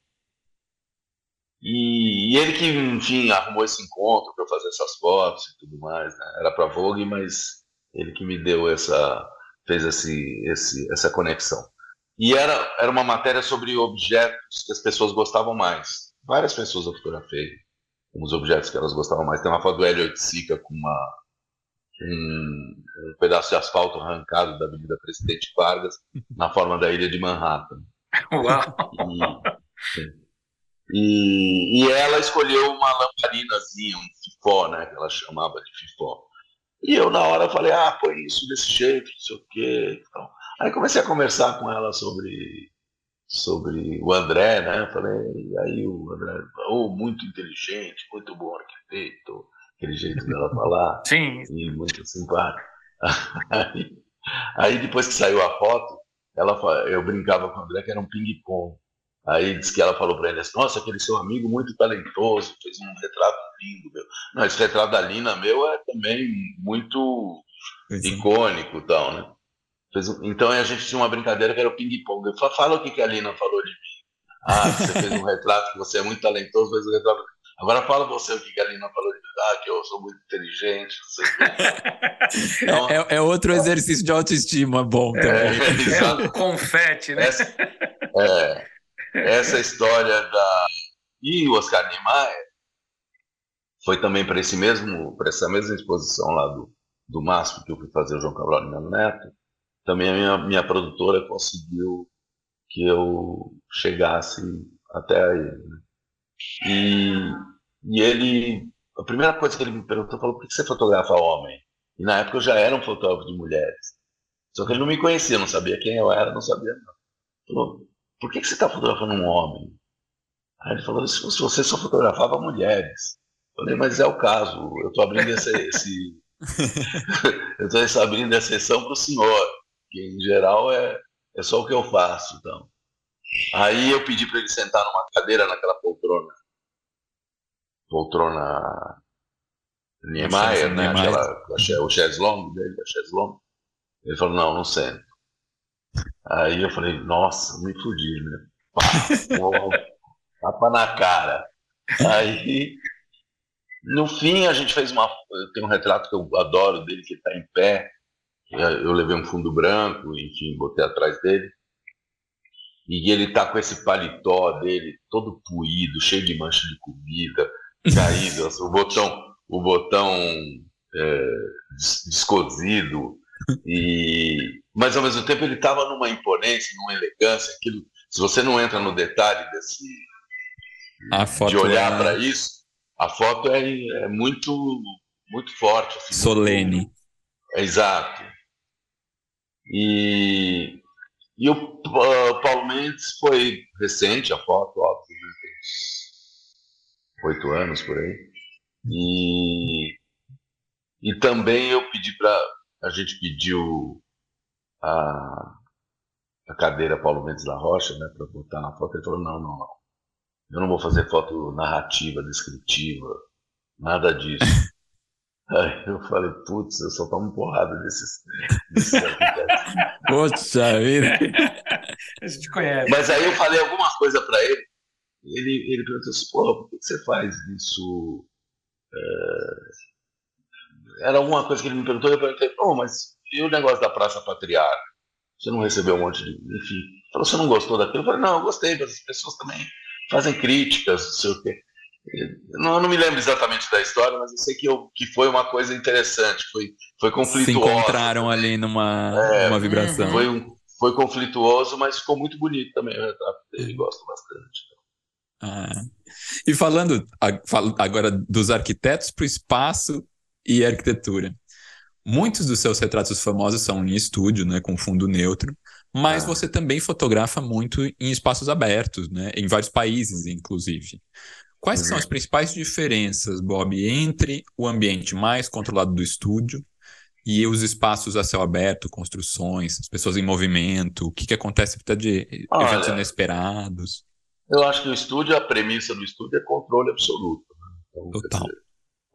E, e, ele que, enfim, arrumou esse encontro para fazer essas fotos e tudo mais, né? Era para Vogue, mas ele que me deu essa. Fez esse, esse, essa conexão. E era, era uma matéria sobre objetos que as pessoas gostavam mais. Várias pessoas eu fotografei com os objetos que elas gostavam mais. Tem uma foto do Hélio Oiticica com uma, um, um, pedaço de asfalto arrancado da Avenida Presidente Vargas na forma da ilha de Manhattan. Uau! E, e, ela escolheu uma lamparinazinha, um fifó, né? Que ela chamava de fifó. E eu, na hora, falei, ah, põe isso desse jeito, não sei o quê. Então, Aí comecei a conversar com ela sobre, sobre o André, né? Falei, aí o André, oh, muito inteligente, muito bom arquiteto, aquele jeito dela falar. Sim. E muito simpático. Aí, aí depois que saiu a foto, ela, eu brincava com o André que era um ping-pong. Aí disse que ela falou para ele assim, nossa, aquele seu amigo muito talentoso, fez um retrato lindo, meu. Não, esse retrato da Lina meu é também muito é. icônico e tal, né? Então a gente tinha uma brincadeira que era o ping-pong. Fala o que, que a Lina falou de mim. Ah, você fez um retrato, que você é muito talentoso, fez um retrato. Agora fala você o que a Lina falou de mim. Ah, que eu sou muito inteligente. Então, é, é, outro exercício de autoestima bom é, também. É, é o confete, né? Essa, é, essa história da. E o Oscar Niemeyer foi também para esse mesmo, para essa mesma exposição lá do, do MASP que eu fui fazer o João Cabral Meu Neto também a minha, minha produtora conseguiu que eu chegasse até aí. Né? E, e ele, a primeira coisa que ele me perguntou, falou, por que você fotografa homem? E na época eu já era um fotógrafo de mulheres. Só que ele não me conhecia, não sabia quem eu era, não sabia não. Falou, por que, que você está fotografando um homem? Aí ele falou, se você só fotografava mulheres. Eu falei, mas é o caso, eu estou abrindo esse, esse eu estou abrindo a sessão para o senhor que em geral é, é só o que eu faço. Então. Aí eu pedi para ele sentar numa cadeira naquela poltrona. Poltrona Niemeyer, né? Aquela, o chaiselong dele, a chaiselong. Ele falou, não, não sento. Aí eu falei, nossa, me fudi, né? tapa na cara. Aí, no fim, a gente fez uma. Tem um retrato que eu adoro dele, que está em pé, eu levei um fundo branco, enfim, botei atrás dele. E ele tá com esse paletó dele todo puído, cheio de mancha de comida, caído, assim, o botão, o botão é, descosido. E, mas ao mesmo tempo ele estava numa imponência, numa elegância, aquilo, se você não entra no detalhe desse, de olhar é... para isso, a foto é, é muito, muito forte. Assim, Solene. Muito, é, exato. E, e o uh, Paulo Mendes foi recente, a foto, óbvio, né, oito anos por aí. E, e também eu pedi para. A gente pediu a, a cadeira Paulo Mendes da Rocha, né, para botar na foto. Ele falou: não, não, não. Eu não vou fazer foto narrativa, descritiva, nada disso. Aí eu falei, putz, eu só tomo porrada desses, desses. Poxa vida! A gente conhece. Mas aí eu falei alguma coisa para ele, ele, ele perguntou assim, porra, por que você faz isso? É... Era alguma coisa que ele me perguntou, eu perguntei, oh, mas e o negócio da Praça Patriarca? Você não recebeu um monte de. Enfim. Falou, você não gostou daquilo? Eu falei, não, eu gostei, mas as pessoas também fazem críticas, não sei o quê. Não, não, me lembro exatamente da história, mas eu sei que, eu, que foi uma coisa interessante, foi, foi conflituoso. Se encontraram ali numa é, uma vibração. Foi, um, foi conflituoso, mas ficou muito bonito também o retrato dele, gosto bastante. Ah. E falando agora dos arquitetos para o espaço e arquitetura. Muitos dos seus retratos famosos são em estúdio, né, com fundo neutro, mas ah. você também fotografa muito em espaços abertos, né, em vários países, inclusive. Quais uhum. são as principais diferenças, Bob, entre o ambiente mais controlado do estúdio e os espaços a céu aberto, construções, as pessoas em movimento, o que, que acontece de Olha, eventos inesperados? Eu acho que o estúdio, a premissa do estúdio é controle absoluto. Né? Então, Total. Dizer,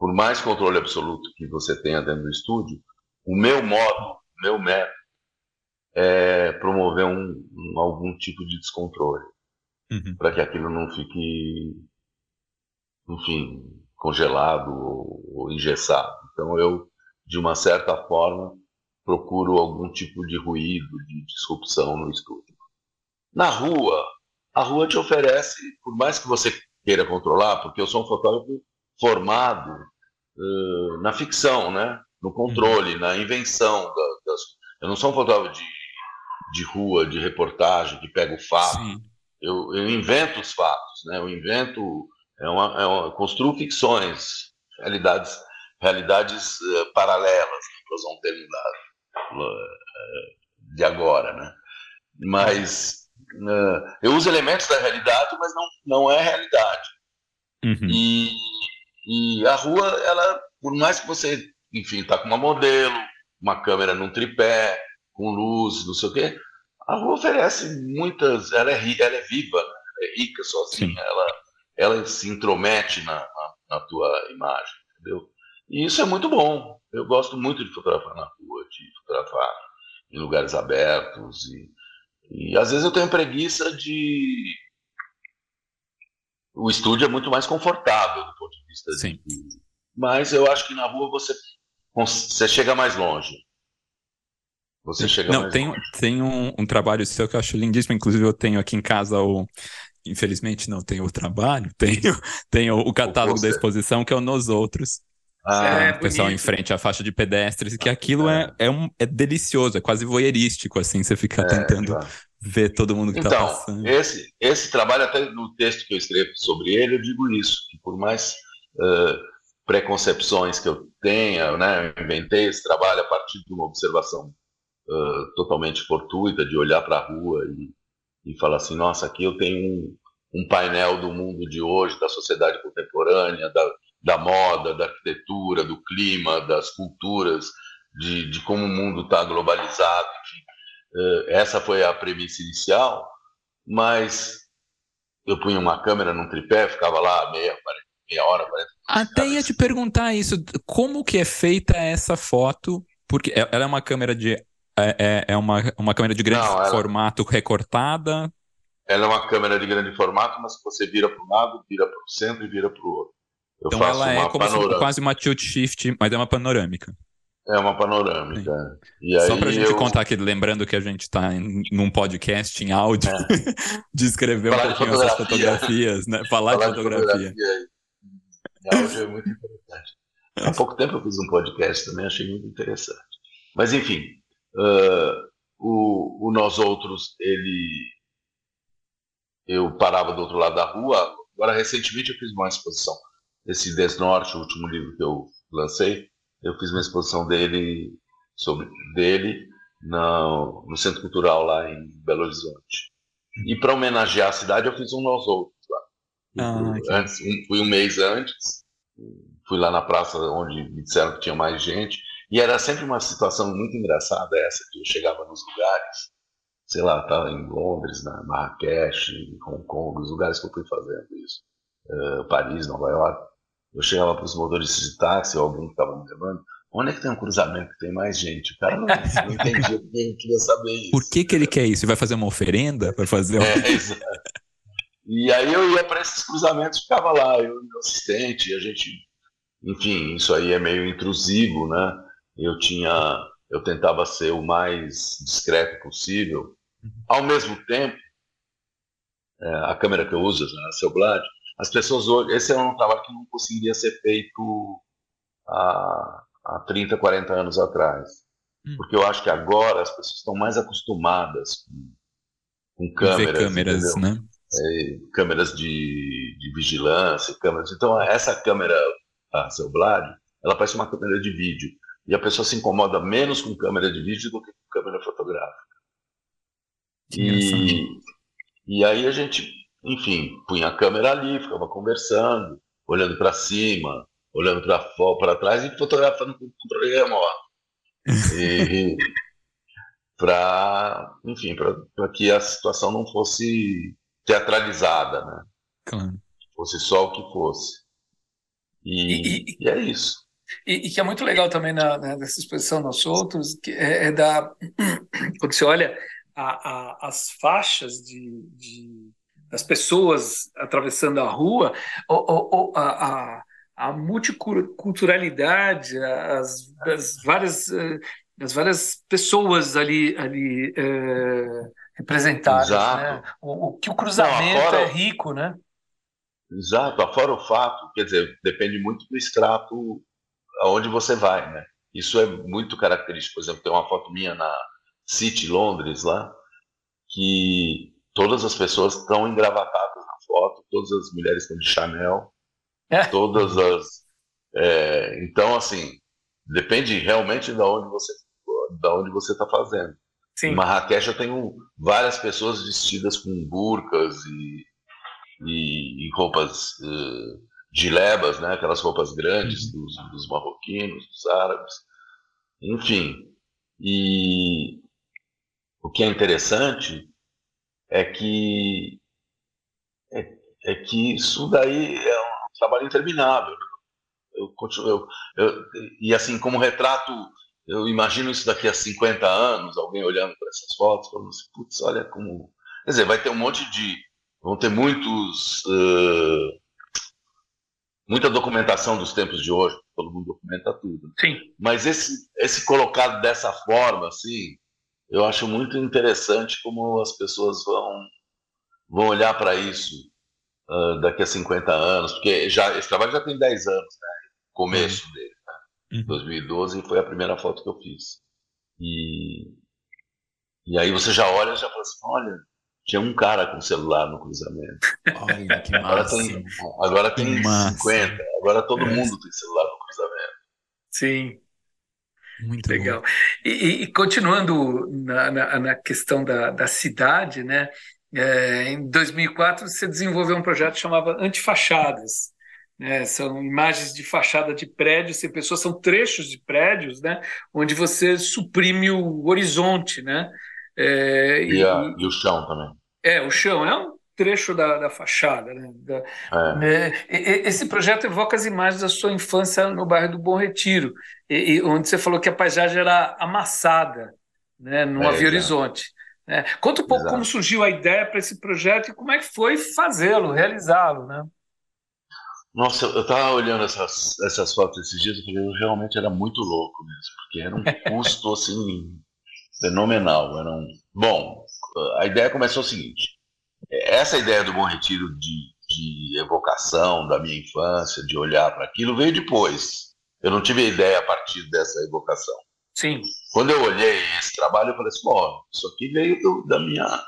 por mais controle absoluto que você tenha dentro do estúdio, o meu modo, o meu método é promover um, um algum tipo de descontrole uhum. para que aquilo não fique, enfim, congelado ou, ou engessado. Então eu, de uma certa forma, procuro algum tipo de ruído, de disrupção no estúdio. Na rua, a rua te oferece, por mais que você queira controlar, porque eu sou um fotógrafo formado uh, na ficção, né? no controle, uhum. na invenção. Da, das... Eu não sou um fotógrafo de, de rua, de reportagem, que pega o fato. Eu, eu, invento os fatos, né? eu invento, é uma, é uma, construo ficções, realidades, realidades uh, paralelas, para usar um termo da, uh, de agora. Né? Mas eu uso elementos da realidade, mas não, não é realidade. Uhum. E, e a rua, ela, por mais que você, enfim, está com uma modelo, uma câmera num tripé, com luz, não sei o quê, a rua oferece muitas. Ela é, ela é viva, né? é rica sozinha, ela, ela se intromete na, na, na, tua imagem, entendeu? E isso é muito bom. Eu gosto muito de fotografar na rua, de fotografar em lugares abertos e e às vezes eu tenho preguiça de. O estúdio é muito mais confortável do ponto de vista Sim. de. Mas eu acho que na rua você, você chega mais longe. Você chega Não, mais tem, longe. tem um, um trabalho seu que eu acho lindíssimo. Inclusive, eu tenho aqui em casa o. Infelizmente não tenho o trabalho, tenho, tenho o catálogo o da exposição, que é o Nos Outros. Ah, é, o pessoal bonito. em frente à faixa de pedestres, que aquilo é, é, um, é delicioso, é quase voyeurístico, assim, você fica é, tentando ver todo mundo que está então, passando. Esse, esse trabalho, até no texto que eu escrevo sobre ele, eu digo isso, que por mais uh, preconcepções que eu tenha, né, eu inventei esse trabalho a partir de uma observação uh, totalmente fortuita, de olhar para a rua e, e falar assim, nossa, aqui eu tenho um, um painel do mundo de hoje, da sociedade contemporânea, da, da moda, da arquitetura, do clima, das culturas, de, de como o mundo está globalizado. Uh, essa foi a premissa inicial, mas eu punha uma câmera num tripé, ficava lá meia, meia hora, 40 Até ia te perguntar isso, como que é feita essa foto? Porque ela é uma câmera de é, é, é uma, uma câmera de grande Não, ela... formato recortada? Ela é uma câmera de grande formato, mas você vira para um lado, vira para o centro e vira para o outro. Eu então ela é como se, quase uma tilt shift, mas é uma panorâmica. É uma panorâmica. Só para a gente eu... contar aqui, lembrando que a gente está num podcast em áudio, é. descrever Falar um pouquinho essas fotografias, né? Falar, Falar de fotografia. De fotografia em áudio é muito importante. Há pouco tempo eu fiz um podcast também, achei muito interessante. Mas enfim, uh, o, o Nós Outros, ele eu parava do outro lado da rua, agora recentemente eu fiz uma exposição. Esse Desnorte, o último livro que eu lancei, eu fiz uma exposição dele sobre dele no, no Centro Cultural lá em Belo Horizonte. E para homenagear a cidade, eu fiz um nós outros. Ah, antes, um, fui um mês antes, fui lá na praça onde me disseram que tinha mais gente, e era sempre uma situação muito engraçada essa, que eu chegava nos lugares, sei lá, estava em Londres, na Marrakech, em Hong Kong, os lugares que eu fui fazendo isso, uh, Paris, Nova York, eu chegava para os motoristas de táxi, ou alguém que estava me levando, onde é que tem um cruzamento que tem mais gente? O cara não, não entendia, ninguém queria saber isso. Por que, que ele quer isso? Vai fazer uma oferenda? Vai fazer uma... É, exato. E aí eu ia para esses cruzamentos, ficava lá, eu e meu assistente, e a gente, enfim, isso aí é meio intrusivo, né? Eu tinha, eu tentava ser o mais discreto possível. Ao mesmo tempo, é, a câmera que eu uso, a Celblad, as pessoas hoje, esse é um trabalho que não conseguiria ser feito há, há 30, 40 anos atrás. Hum. Porque eu acho que agora as pessoas estão mais acostumadas com, com câmeras. Ver câmeras, entendeu? né? É, câmeras de, de vigilância, câmeras. Então, essa câmera, a Celblad, ela parece uma câmera de vídeo. E a pessoa se incomoda menos com câmera de vídeo do que com câmera fotográfica. E, e aí a gente, enfim, punha a câmera ali, ficava conversando, olhando para cima, olhando para trás e fotografando com controle remoto. E, para, enfim, para que a situação não fosse teatralizada, né? Claro. Fosse só o que fosse. E, e, e é isso. E, que é muito legal também na, na, nessa exposição Nós Outros, que é, é da quando você olha a, a, as faixas de, de, das pessoas atravessando a rua, a, a, a, multiculturalidade, as, as, várias as várias pessoas ali ali é, representadas, né? o, o, que o cruzamento Não, é rico, né? Exato, afora o fato, quer dizer, depende muito do extrato aonde você vai, né? Isso é muito característico. Por exemplo, tem uma foto minha na City, Londres, lá, que todas as pessoas estão engravatadas na foto, todas as mulheres estão de Chanel, é. todas as... É, então, assim, depende realmente de onde você da onde você está fazendo. Sim. Em Marrakech eu tenho várias pessoas vestidas com burcas e, e, e roupas uh, gilebas, né? aquelas roupas grandes uhum. dos, dos marroquinos, dos árabes, enfim. E o que é interessante é que é, é que isso daí é um trabalho interminável. Eu continuo, eu, eu, e assim, como retrato, eu imagino isso daqui a 50 anos, alguém olhando para essas fotos, falando assim, putz, olha como. Quer dizer, vai ter um monte de. Vão ter muitos. Uh, muita documentação dos tempos de hoje, todo mundo documenta tudo. Sim. Mas esse, esse colocado dessa forma, assim, eu acho muito interessante como as pessoas vão, vão olhar para isso uh, daqui a 50 anos, porque já, esse trabalho já tem 10 anos, né? Começo uhum. dele, né? Uhum. 2012 foi a primeira foto que eu fiz. E, e aí você já olha e já fala assim, olha, tinha um cara com celular no cruzamento. Olha, que agora tem, agora tem 50. Agora todo é. mundo tem celular no cruzamento. Sim. Muito legal. E, e, continuando na, na, na, questão da, da cidade, né? É, em 2004 você desenvolveu um projeto que chamava Antifachadas. Né? São imagens de fachada de prédios, sem pessoas, são trechos de prédios, né? Onde você suprime o horizonte, né? É, e, e, a, e, o chão também. É, o chão é um trecho da, da fachada. Né? Da, é. né? Esse projeto evoca as imagens da sua infância no bairro do Bom Retiro, e, onde você falou que a paisagem era amassada, né? não é, havia horizonte. Né? Conta um pouco exato. como surgiu a ideia para esse projeto e como é que foi fazê-lo, realizá-lo. Né? Nossa, eu estava olhando essas, essas fotos esses dias e falei, realmente era muito louco mesmo, porque era um custo assim fenomenal. Era um... Bom, a ideia começou o seguinte: essa ideia do Bom Retiro de, de evocação da minha infância, de olhar para aquilo, veio depois. Eu não tive a ideia a partir dessa evocação. Sim. Quando eu olhei esse trabalho, eu falei assim: bom, isso aqui veio do, da minha.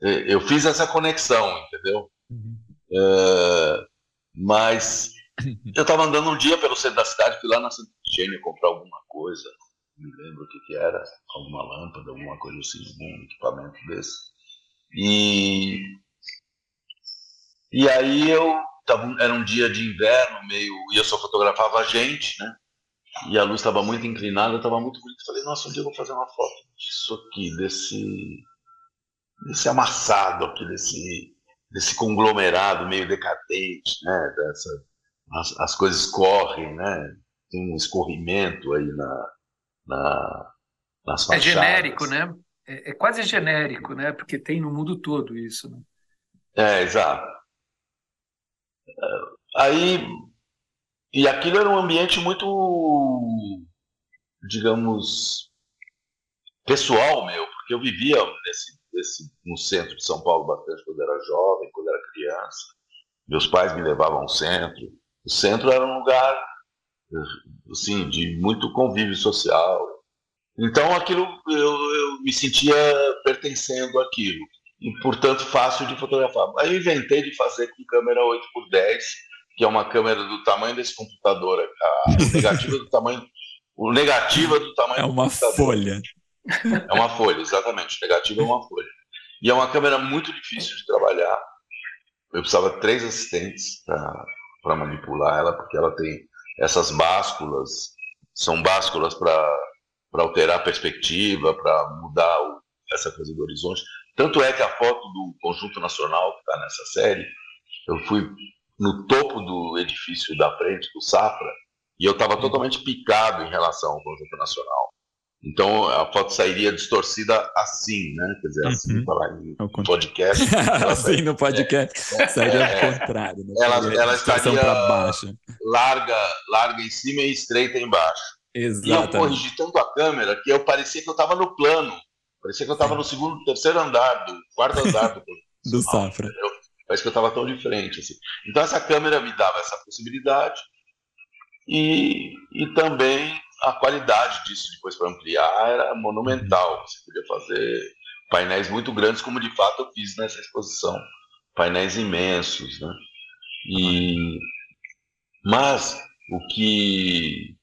Eu fiz essa conexão, entendeu? Uhum. Uh, mas eu estava andando um dia pelo centro da cidade, fui lá na Santa Efigênia comprar alguma coisa, me lembro o que, que era, alguma lâmpada, alguma coisa assim, algum equipamento desse. E, e aí eu tava, era um dia de inverno, meio, e eu só fotografava a gente, né? E a luz estava muito inclinada, estava muito bonito. Falei, nossa, um dia eu vou fazer uma foto disso aqui, desse, desse amassado aqui, desse, desse conglomerado meio decadente, né? Dessa, as, as coisas correm, né? Tem um escorrimento aí na, na, nas fachadas. É genérico, né? É, é, quase genérico, né? Porque tem no mundo todo isso. Né? É, exato. Aí, e aquilo era um ambiente muito, digamos, pessoal meu, porque eu vivia nesse, nesse, no centro de São Paulo bastante quando era jovem, quando era criança. Meus pais me levavam ao centro. O centro era um lugar assim, de muito convívio social. Então aquilo eu, eu me sentia pertencendo àquilo e portanto fácil de fotografar. Aí eu inventei de fazer com câmera 8x10, que é uma câmera do tamanho desse computador, a negativa do tamanho, o negativa do tamanho é uma folha. É uma folha, exatamente. Negativa é uma folha. E é uma câmera muito difícil de trabalhar. Eu precisava de três assistentes para manipular ela, porque ela tem essas básculas são básculas para alterar a perspectiva, para mudar o, essa coisa do horizonte. Tanto é que a foto do Conjunto Nacional, que está nessa série, eu fui no topo do edifício da frente, do Safra, e eu estava totalmente picado em relação ao Conjunto Nacional. Então a foto sairia distorcida assim, né? Quer dizer, assim, uhum. falar em podcast. assim no podcast. É, sairia é, ao contrário. Né? Ela, ela estaria baixo. Larga, larga em cima e estreita embaixo. Exatamente. E eu corrigi tanto a câmera que eu parecia que eu estava no plano. Parecia que eu estava no segundo, terceiro andar, do quarto andar do, do Safra. Parece que eu estava tão de frente. Assim. Então essa câmera me dava essa possibilidade e, e também a qualidade disso depois para ampliar era monumental. Você podia fazer painéis muito grandes, como de fato eu fiz nessa exposição. Painéis imensos, né? E, mas o que,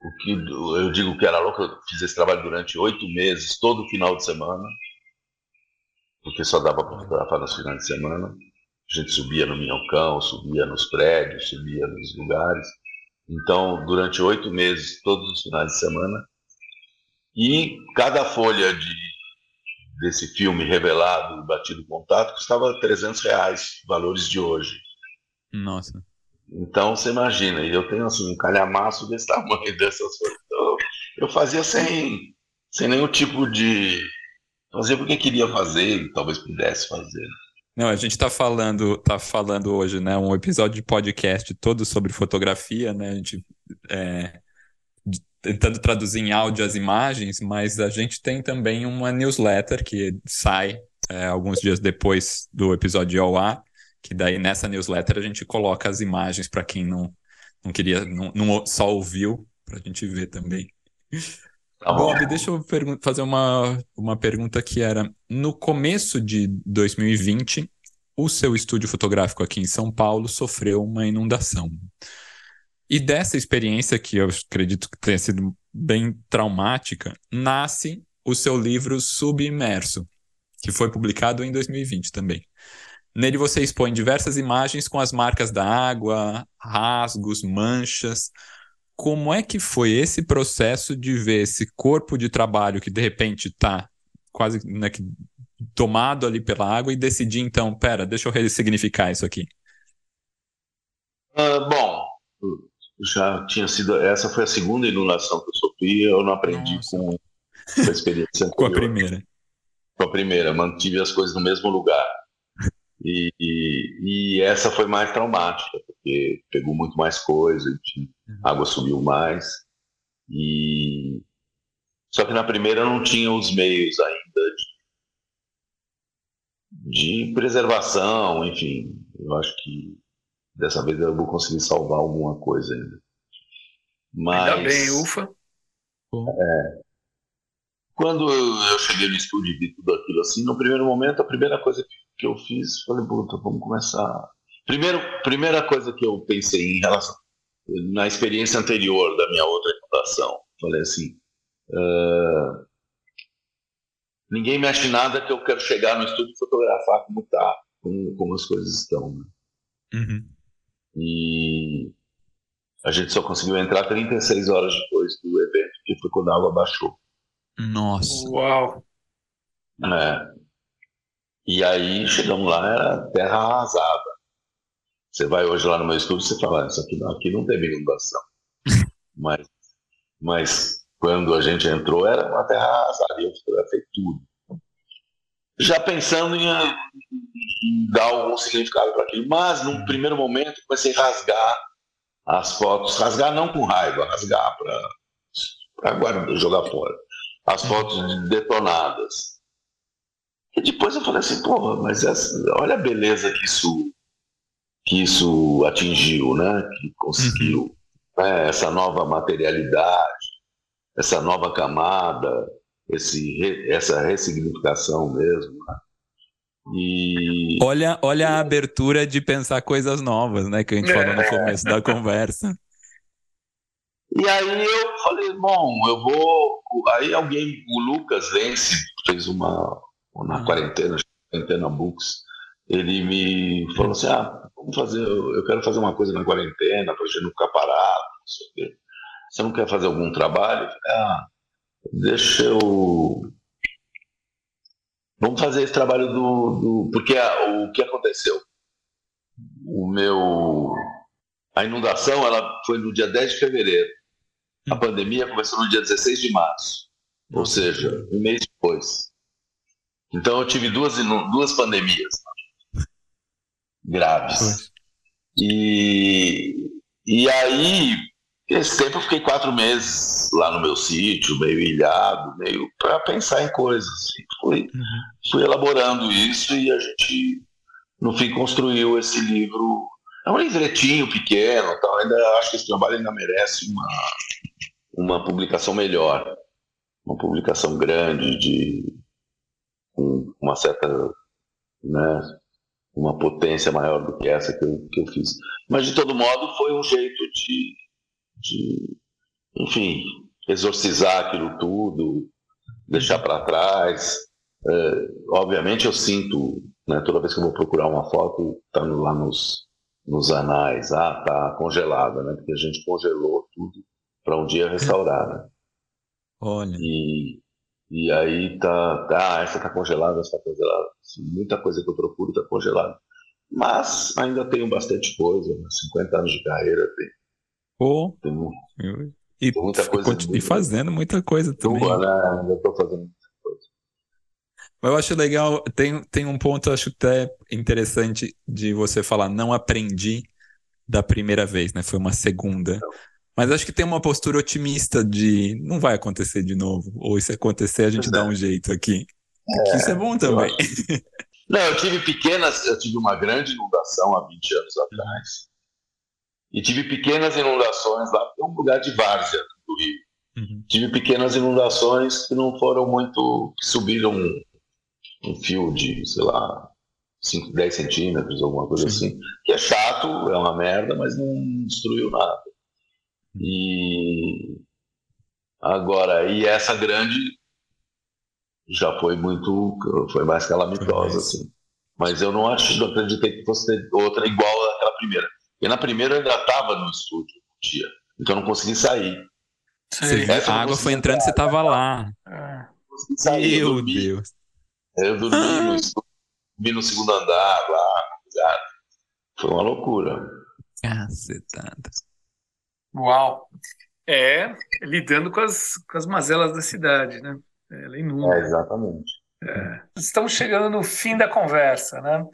o que eu digo que era louco, eu fiz esse trabalho durante oito meses, todo final de semana, porque só dava para fotografar nos finais de semana. A gente subia no Minhocão, subia nos prédios, subia nos lugares. Então, durante oito meses, todos os finais de semana. E cada folha de, desse filme revelado, batido contato, custava 300 reais, valores de hoje. Nossa. Então, você imagina, eu tenho assim, um calhamaço desse tamanho dessas folhas. Então, eu fazia sem, sem nenhum tipo de. Fazia porque queria fazer e talvez pudesse fazer. Não, a gente está falando, tá falando hoje, né, um episódio de podcast todo sobre fotografia, né, a gente é, tentando traduzir em áudio as imagens, mas a gente tem também uma newsletter que sai é, alguns dias depois do episódio ao ar, que daí nessa newsletter a gente coloca as imagens para quem não, não queria, não, não só ouviu, para a gente ver também. Tá Bob, deixa eu fazer uma, uma pergunta que era: no começo de 2020, o seu estúdio fotográfico aqui em São Paulo sofreu uma inundação. E dessa experiência, que eu acredito que tenha sido bem traumática, nasce o seu livro Submerso, que foi publicado em 2020 também. Nele você expõe diversas imagens com as marcas da água, rasgos, manchas, como é que foi esse processo de ver esse corpo de trabalho que de repente está quase né, tomado ali pela água e decidir então, pera, deixa eu ressignificar isso aqui? Uh, bom, já tinha sido, essa foi a segunda inundação que eu sofri, eu não aprendi com, com, a experiência com a primeira. Com a primeira, mantive as coisas no mesmo lugar. E, e, e, essa foi mais traumática, porque pegou muito mais coisa, uhum. a água subiu mais. E só que na primeira não tinha os meios ainda de, de preservação, enfim. Eu acho que dessa vez eu vou conseguir salvar alguma coisa ainda. Mas, ainda bem, ufa. É, quando eu cheguei no estúdio e vi tudo aquilo assim, no primeiro momento, a primeira coisa que que eu fiz, falei, puta, vamos começar Primeiro, primeira coisa que eu pensei em relação na experiência anterior da minha outra fundação, falei assim, uh, ninguém mexe nada que eu quero chegar no estúdio e fotografar como tá, como, como as coisas estão. Né? Uhum. E a gente só conseguiu entrar 36 horas depois do evento, que foi quando a água baixou. Nossa. Uau! É. E aí chegamos lá, era terra arrasada. Você vai hoje lá no meu estúdio e você fala, isso aqui não, aqui não teve inundação. mas, mas quando a gente entrou era uma terra arrasada eu fotografei tudo. Já pensando em, em dar algum significado para aquilo, mas num primeiro momento comecei a rasgar as fotos, rasgar não com raiva, rasgar para jogar fora. As fotos detonadas. E depois eu falei assim, porra, mas essa, olha a beleza que isso que isso atingiu, né? Que conseguiu uhum. né? essa nova materialidade, essa nova camada, esse, essa ressignificação mesmo. Né? E... Olha, olha a abertura de pensar coisas novas, né? Que a gente é. falou no é. começo da conversa. E aí eu falei, bom, eu vou. Aí alguém, o Lucas Vence, fez uma. Na ah. quarentena, quarentena Books, ele me falou assim: ah, vamos fazer, eu quero fazer uma coisa na quarentena, para a gente não ficar parado, não sei o quê. Você não quer fazer algum trabalho? Ah, deixa eu. Vamos fazer esse trabalho do. do... Porque a, o que aconteceu? O meu. A inundação ela foi no dia 10 de fevereiro. A hum. pandemia começou no dia 16 de março. Ou seja, um mês depois. Então eu tive duas, duas pandemias graves. E, e aí, esse tempo eu fiquei quatro meses lá no meu sítio, meio ilhado, meio para pensar em coisas. E fui, uhum. fui elaborando isso e a gente, no fim, construiu esse livro. É um livretinho pequeno, tal. ainda acho que esse trabalho ainda merece uma, uma publicação melhor, uma publicação grande de com uma certa né, uma potência maior do que essa que eu, que eu fiz. Mas, de todo modo, foi um jeito de, de enfim, exorcizar aquilo tudo, deixar para trás. É, obviamente, eu sinto, né, toda vez que eu vou procurar uma foto, tá lá nos, nos anais, ah, tá congelada, né? Porque a gente congelou tudo para um dia restaurar, né? Olha. E, e aí tá, tá, essa tá congelada, essa tá congelada. Assim, muita coisa que eu procuro tá congelada. Mas ainda tenho bastante coisa, 50 né? anos de carreira tem. Pô. Tenho, e, tem muita coisa. E fazendo muita coisa também. Boa, né? Ainda tô fazendo muita coisa. Mas eu acho legal, tem, tem um ponto, acho até interessante de você falar, não aprendi da primeira vez, né? Foi uma segunda. Não. Mas acho que tem uma postura otimista de não vai acontecer de novo, ou se acontecer a gente dá um jeito aqui. É, isso é bom também. Não, eu tive pequenas, eu tive uma grande inundação há 20 anos atrás. E tive pequenas inundações lá, é um lugar de várzea do Rio. Uhum. Tive pequenas inundações que não foram muito. que subiram um, um fio de, sei lá, 5, 10 centímetros, alguma coisa Sim. assim. Que é chato, é uma merda, mas não destruiu nada. E agora, e essa grande já foi muito, foi mais calamitosa, assim. Mas eu não acho, não acreditei que fosse ter outra igual àquela primeira. E na primeira eu ainda estava no estúdio um dia, então eu não consegui sair. Sim, a água foi entrando e você estava lá. É. Sair, Meu eu Deus. Eu dormi ah. no estúdio, dormi no segundo andar lá, foi uma loucura. Cacetada. Uau! É, lidando com as, com as mazelas da cidade, né? Ela inunda. É, exatamente. É. Estamos chegando no fim da conversa, né?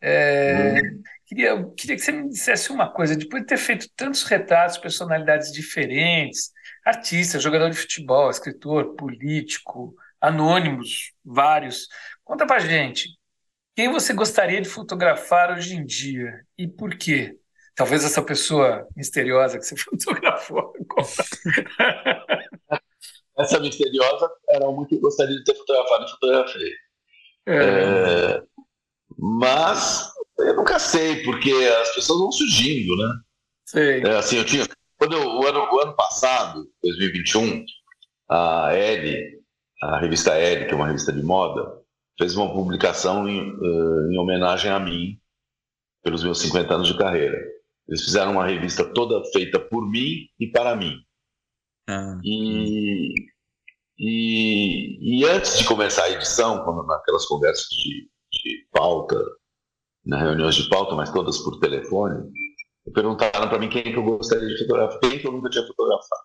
É, hum. queria, queria que você me dissesse uma coisa. Depois de ter feito tantos retratos, personalidades diferentes, artistas, jogador de futebol, escritor, político, anônimos, vários, conta pra gente. Quem você gostaria de fotografar hoje em dia e por quê? Talvez essa pessoa misteriosa que você fotografou essa misteriosa era uma que eu gostaria de ter fotografado e fotografei. É. É, mas eu nunca sei, porque as pessoas vão surgindo, né? Sei. É, assim, eu tinha. Quando eu, o, ano, o ano passado, 2021, a Elle, a revista Elle, que é uma revista de moda, fez uma publicação em, uh, em homenagem a mim, pelos meus 50 anos de carreira. Eles fizeram uma revista toda feita por mim e para mim. Ah. E, e, e, antes de começar a edição, quando naquelas conversas de, de pauta, nas reuniões de pauta, mas todas por telefone, perguntaram para mim quem que eu gostaria de fotografar, quem que eu nunca tinha fotografado.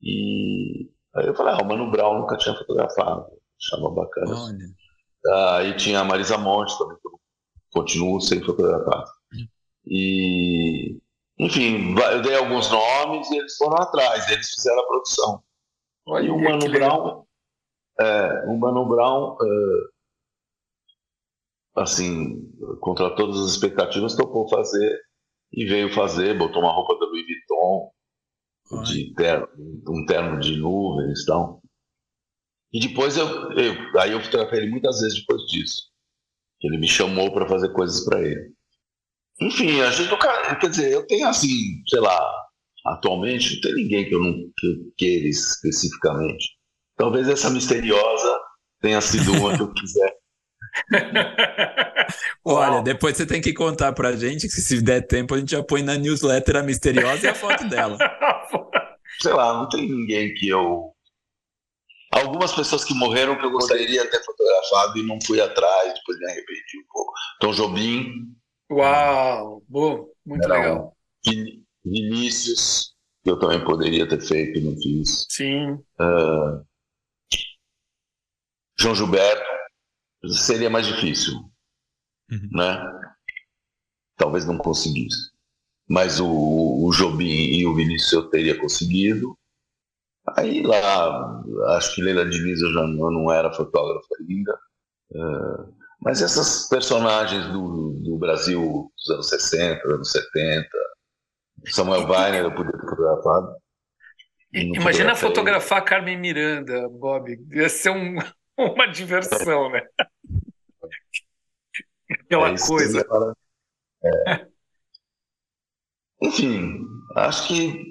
E aí eu falei, ah, o Mano Brown nunca tinha fotografado, achava bacana. Olha. Aí tinha a Marisa Monte também, que eu continuo sem fotografar. E, enfim, eu dei alguns nomes e eles foram atrás, eles fizeram a produção. E o Mano Brown, é, o Mano Brown, é, assim, contra todas as expectativas, topou fazer e veio fazer, botou uma roupa da Louis Vuitton, de terno, um terno de nuvens e tal. E depois eu, eu, aí eu fotografei ele muitas vezes depois disso. Ele me chamou para fazer coisas para ele. Enfim, a gente nunca. Quer dizer, eu tenho assim, sei lá, atualmente não tem ninguém que eu não que eu queira especificamente. Talvez essa misteriosa tenha sido uma que eu quiser. Olha, depois você tem que contar pra gente que se der tempo a gente já põe na newsletter a misteriosa e a foto dela. Sei lá, não tem ninguém que eu. Algumas pessoas que morreram que eu gostaria de ter fotografado e não fui atrás, depois me arrependi um pouco. Tom Jobim. Uau, bom, muito legal. Vinícius, que eu também poderia ter feito e não fiz. Sim. Uh, João Gilberto seria mais difícil, uhum. né? Talvez não conseguisse. Mas o, o Jobim e o Vinícius eu teria conseguido. Aí lá, acho que Leila Diniz eu já eu não era fotógrafa ainda. Uh, mas essas personagens do, do Brasil dos anos 60, anos 70, Samuel Weiner eu podia ter fotografado. Imagina fotografar Carmen Miranda, Bob. Ia ser um, uma diversão, né? Aquela é coisa. É. Enfim, acho que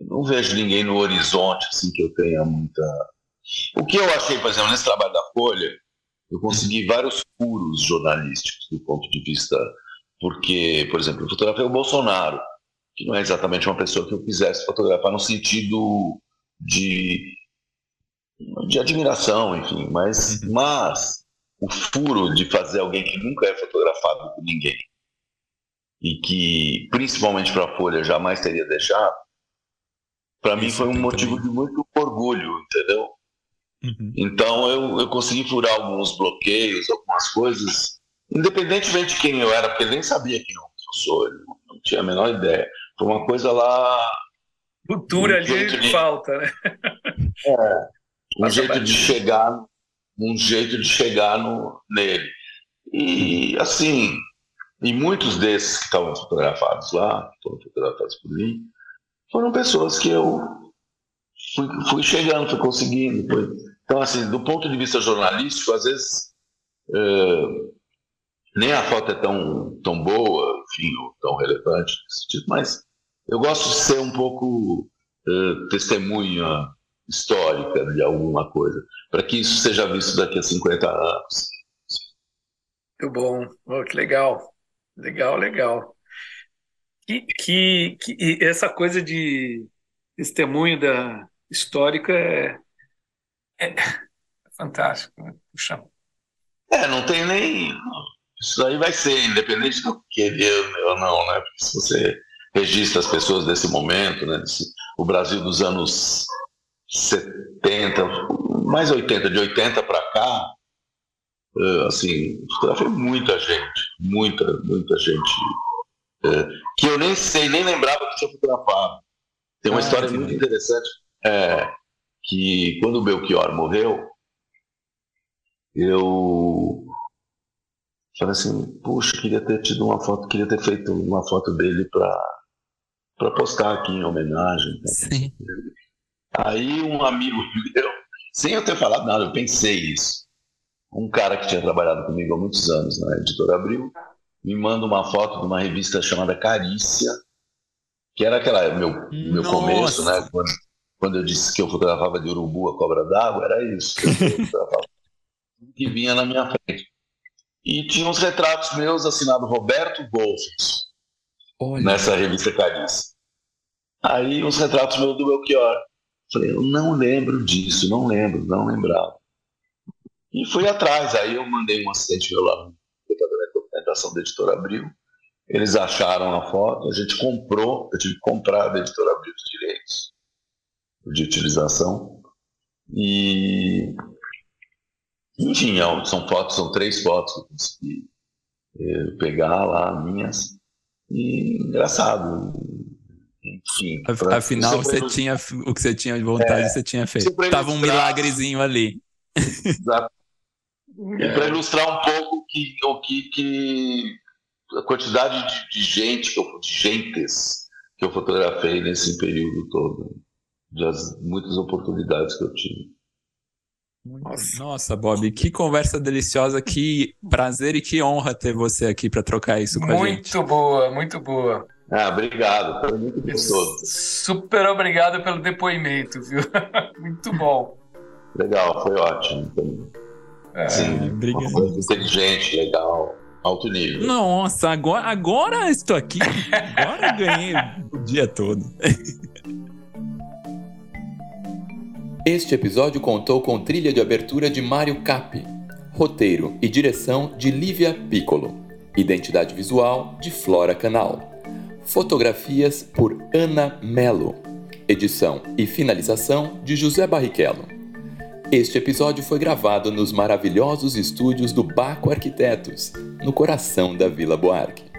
não vejo ninguém no horizonte assim que eu tenha muita. O que eu achei, por exemplo, nesse trabalho da Folha, eu consegui vários furos jornalísticos do ponto de vista. Porque, por exemplo, eu fotografei o Bolsonaro, que não é exatamente uma pessoa que eu quisesse fotografar no sentido de de admiração, enfim, mas, uhum. mas o furo de fazer alguém que nunca é fotografado por ninguém e que, principalmente para a Folha, jamais teria deixado, para mim foi um motivo de muito orgulho, entendeu? Uhum. Então eu, eu consegui furar alguns bloqueios, algumas coisas, independentemente de quem eu era, porque ele nem sabia quem eu sou, ele não tinha a menor ideia. Foi uma coisa lá. Cultura ali de... falta, né? É um jeito de chegar, um jeito de chegar no, nele. E assim, e muitos desses que estavam fotografados lá, foram fotografados por mim, foram pessoas que eu fui, fui chegando, fui conseguindo. Foi... Então, assim, do ponto de vista jornalístico, às vezes é, nem a foto é tão, tão boa, enfim, ou tão relevante, mas eu gosto de ser um pouco é, testemunha histórica de alguma coisa, para que isso seja visto daqui a 50 anos. Muito bom, oh, que legal, legal, legal. Que, que, que essa coisa de testemunho da histórica é, é, é fantástico, né? Puxa. É, não tem nem. Isso aí vai ser, independente do que querer ou não, né? Porque se você registra as pessoas desse momento, né? Desse, o Brasil dos anos 70, mais 80, de 80 para cá, eh, assim, fotografei muita gente, muita, muita gente, é, que eu nem sei, nem lembrava que tinha fotografado. Tem uma ah, história muito interessante, é, que quando o Belchior morreu, eu falei assim, puxa, queria ter tido uma foto, queria ter feito uma foto dele para postar aqui em homenagem. Né? Sim. Aí um amigo meu, sem eu ter falado nada, eu pensei isso. um cara que tinha trabalhado comigo há muitos anos na Editora Abril me manda uma foto de uma revista chamada Carícia, que era aquela meu, meu começo, né? Quando, quando eu disse que eu fotografava de urubu a cobra d'água, era isso. que vinha na minha frente. E tinha uns retratos meus assinados Roberto Golfos, nessa revista Carícia. Aí uns retratos meus do Belchior. Falei, eu não lembro disso, não lembro, não lembrava. E fui atrás, aí eu mandei um assistente meu lá de documentação da editora Abril. Eles acharam a foto, a gente comprou, eu tive que comprar da editora Abril de utilização. E. Enfim, é são fotos, são três fotos que eu consegui eh, pegar lá, minhas. E engraçado. Enfim. Afinal, você tinha o que você tinha de vontade, é, você tinha feito. Tava um milagrezinho ali. Exato. E para ilustrar um pouco que, o que, que a quantidade de, de gente, de gentes que eu fotografei nesse período todo, das muitas oportunidades que eu tive. Nossa, Bob, que conversa deliciosa, que prazer e que honra ter você aqui para trocar isso com muito a gente. Muito boa, muito boa. Ah, obrigado, foi muito gostoso. Super obrigado pelo depoimento, viu? muito bom. Legal, foi ótimo. É, Sim, obrigado. inteligente, legal, alto nível. Nossa, agora, agora estou aqui. Agora ganhei o dia todo. Este episódio contou com trilha de abertura de Mário Capi, roteiro e direção de Lívia Piccolo, identidade visual de Flora Canal, fotografias por Ana Melo, edição e finalização de José Barrichello. Este episódio foi gravado nos maravilhosos estúdios do Baco Arquitetos, no coração da Vila Buarque.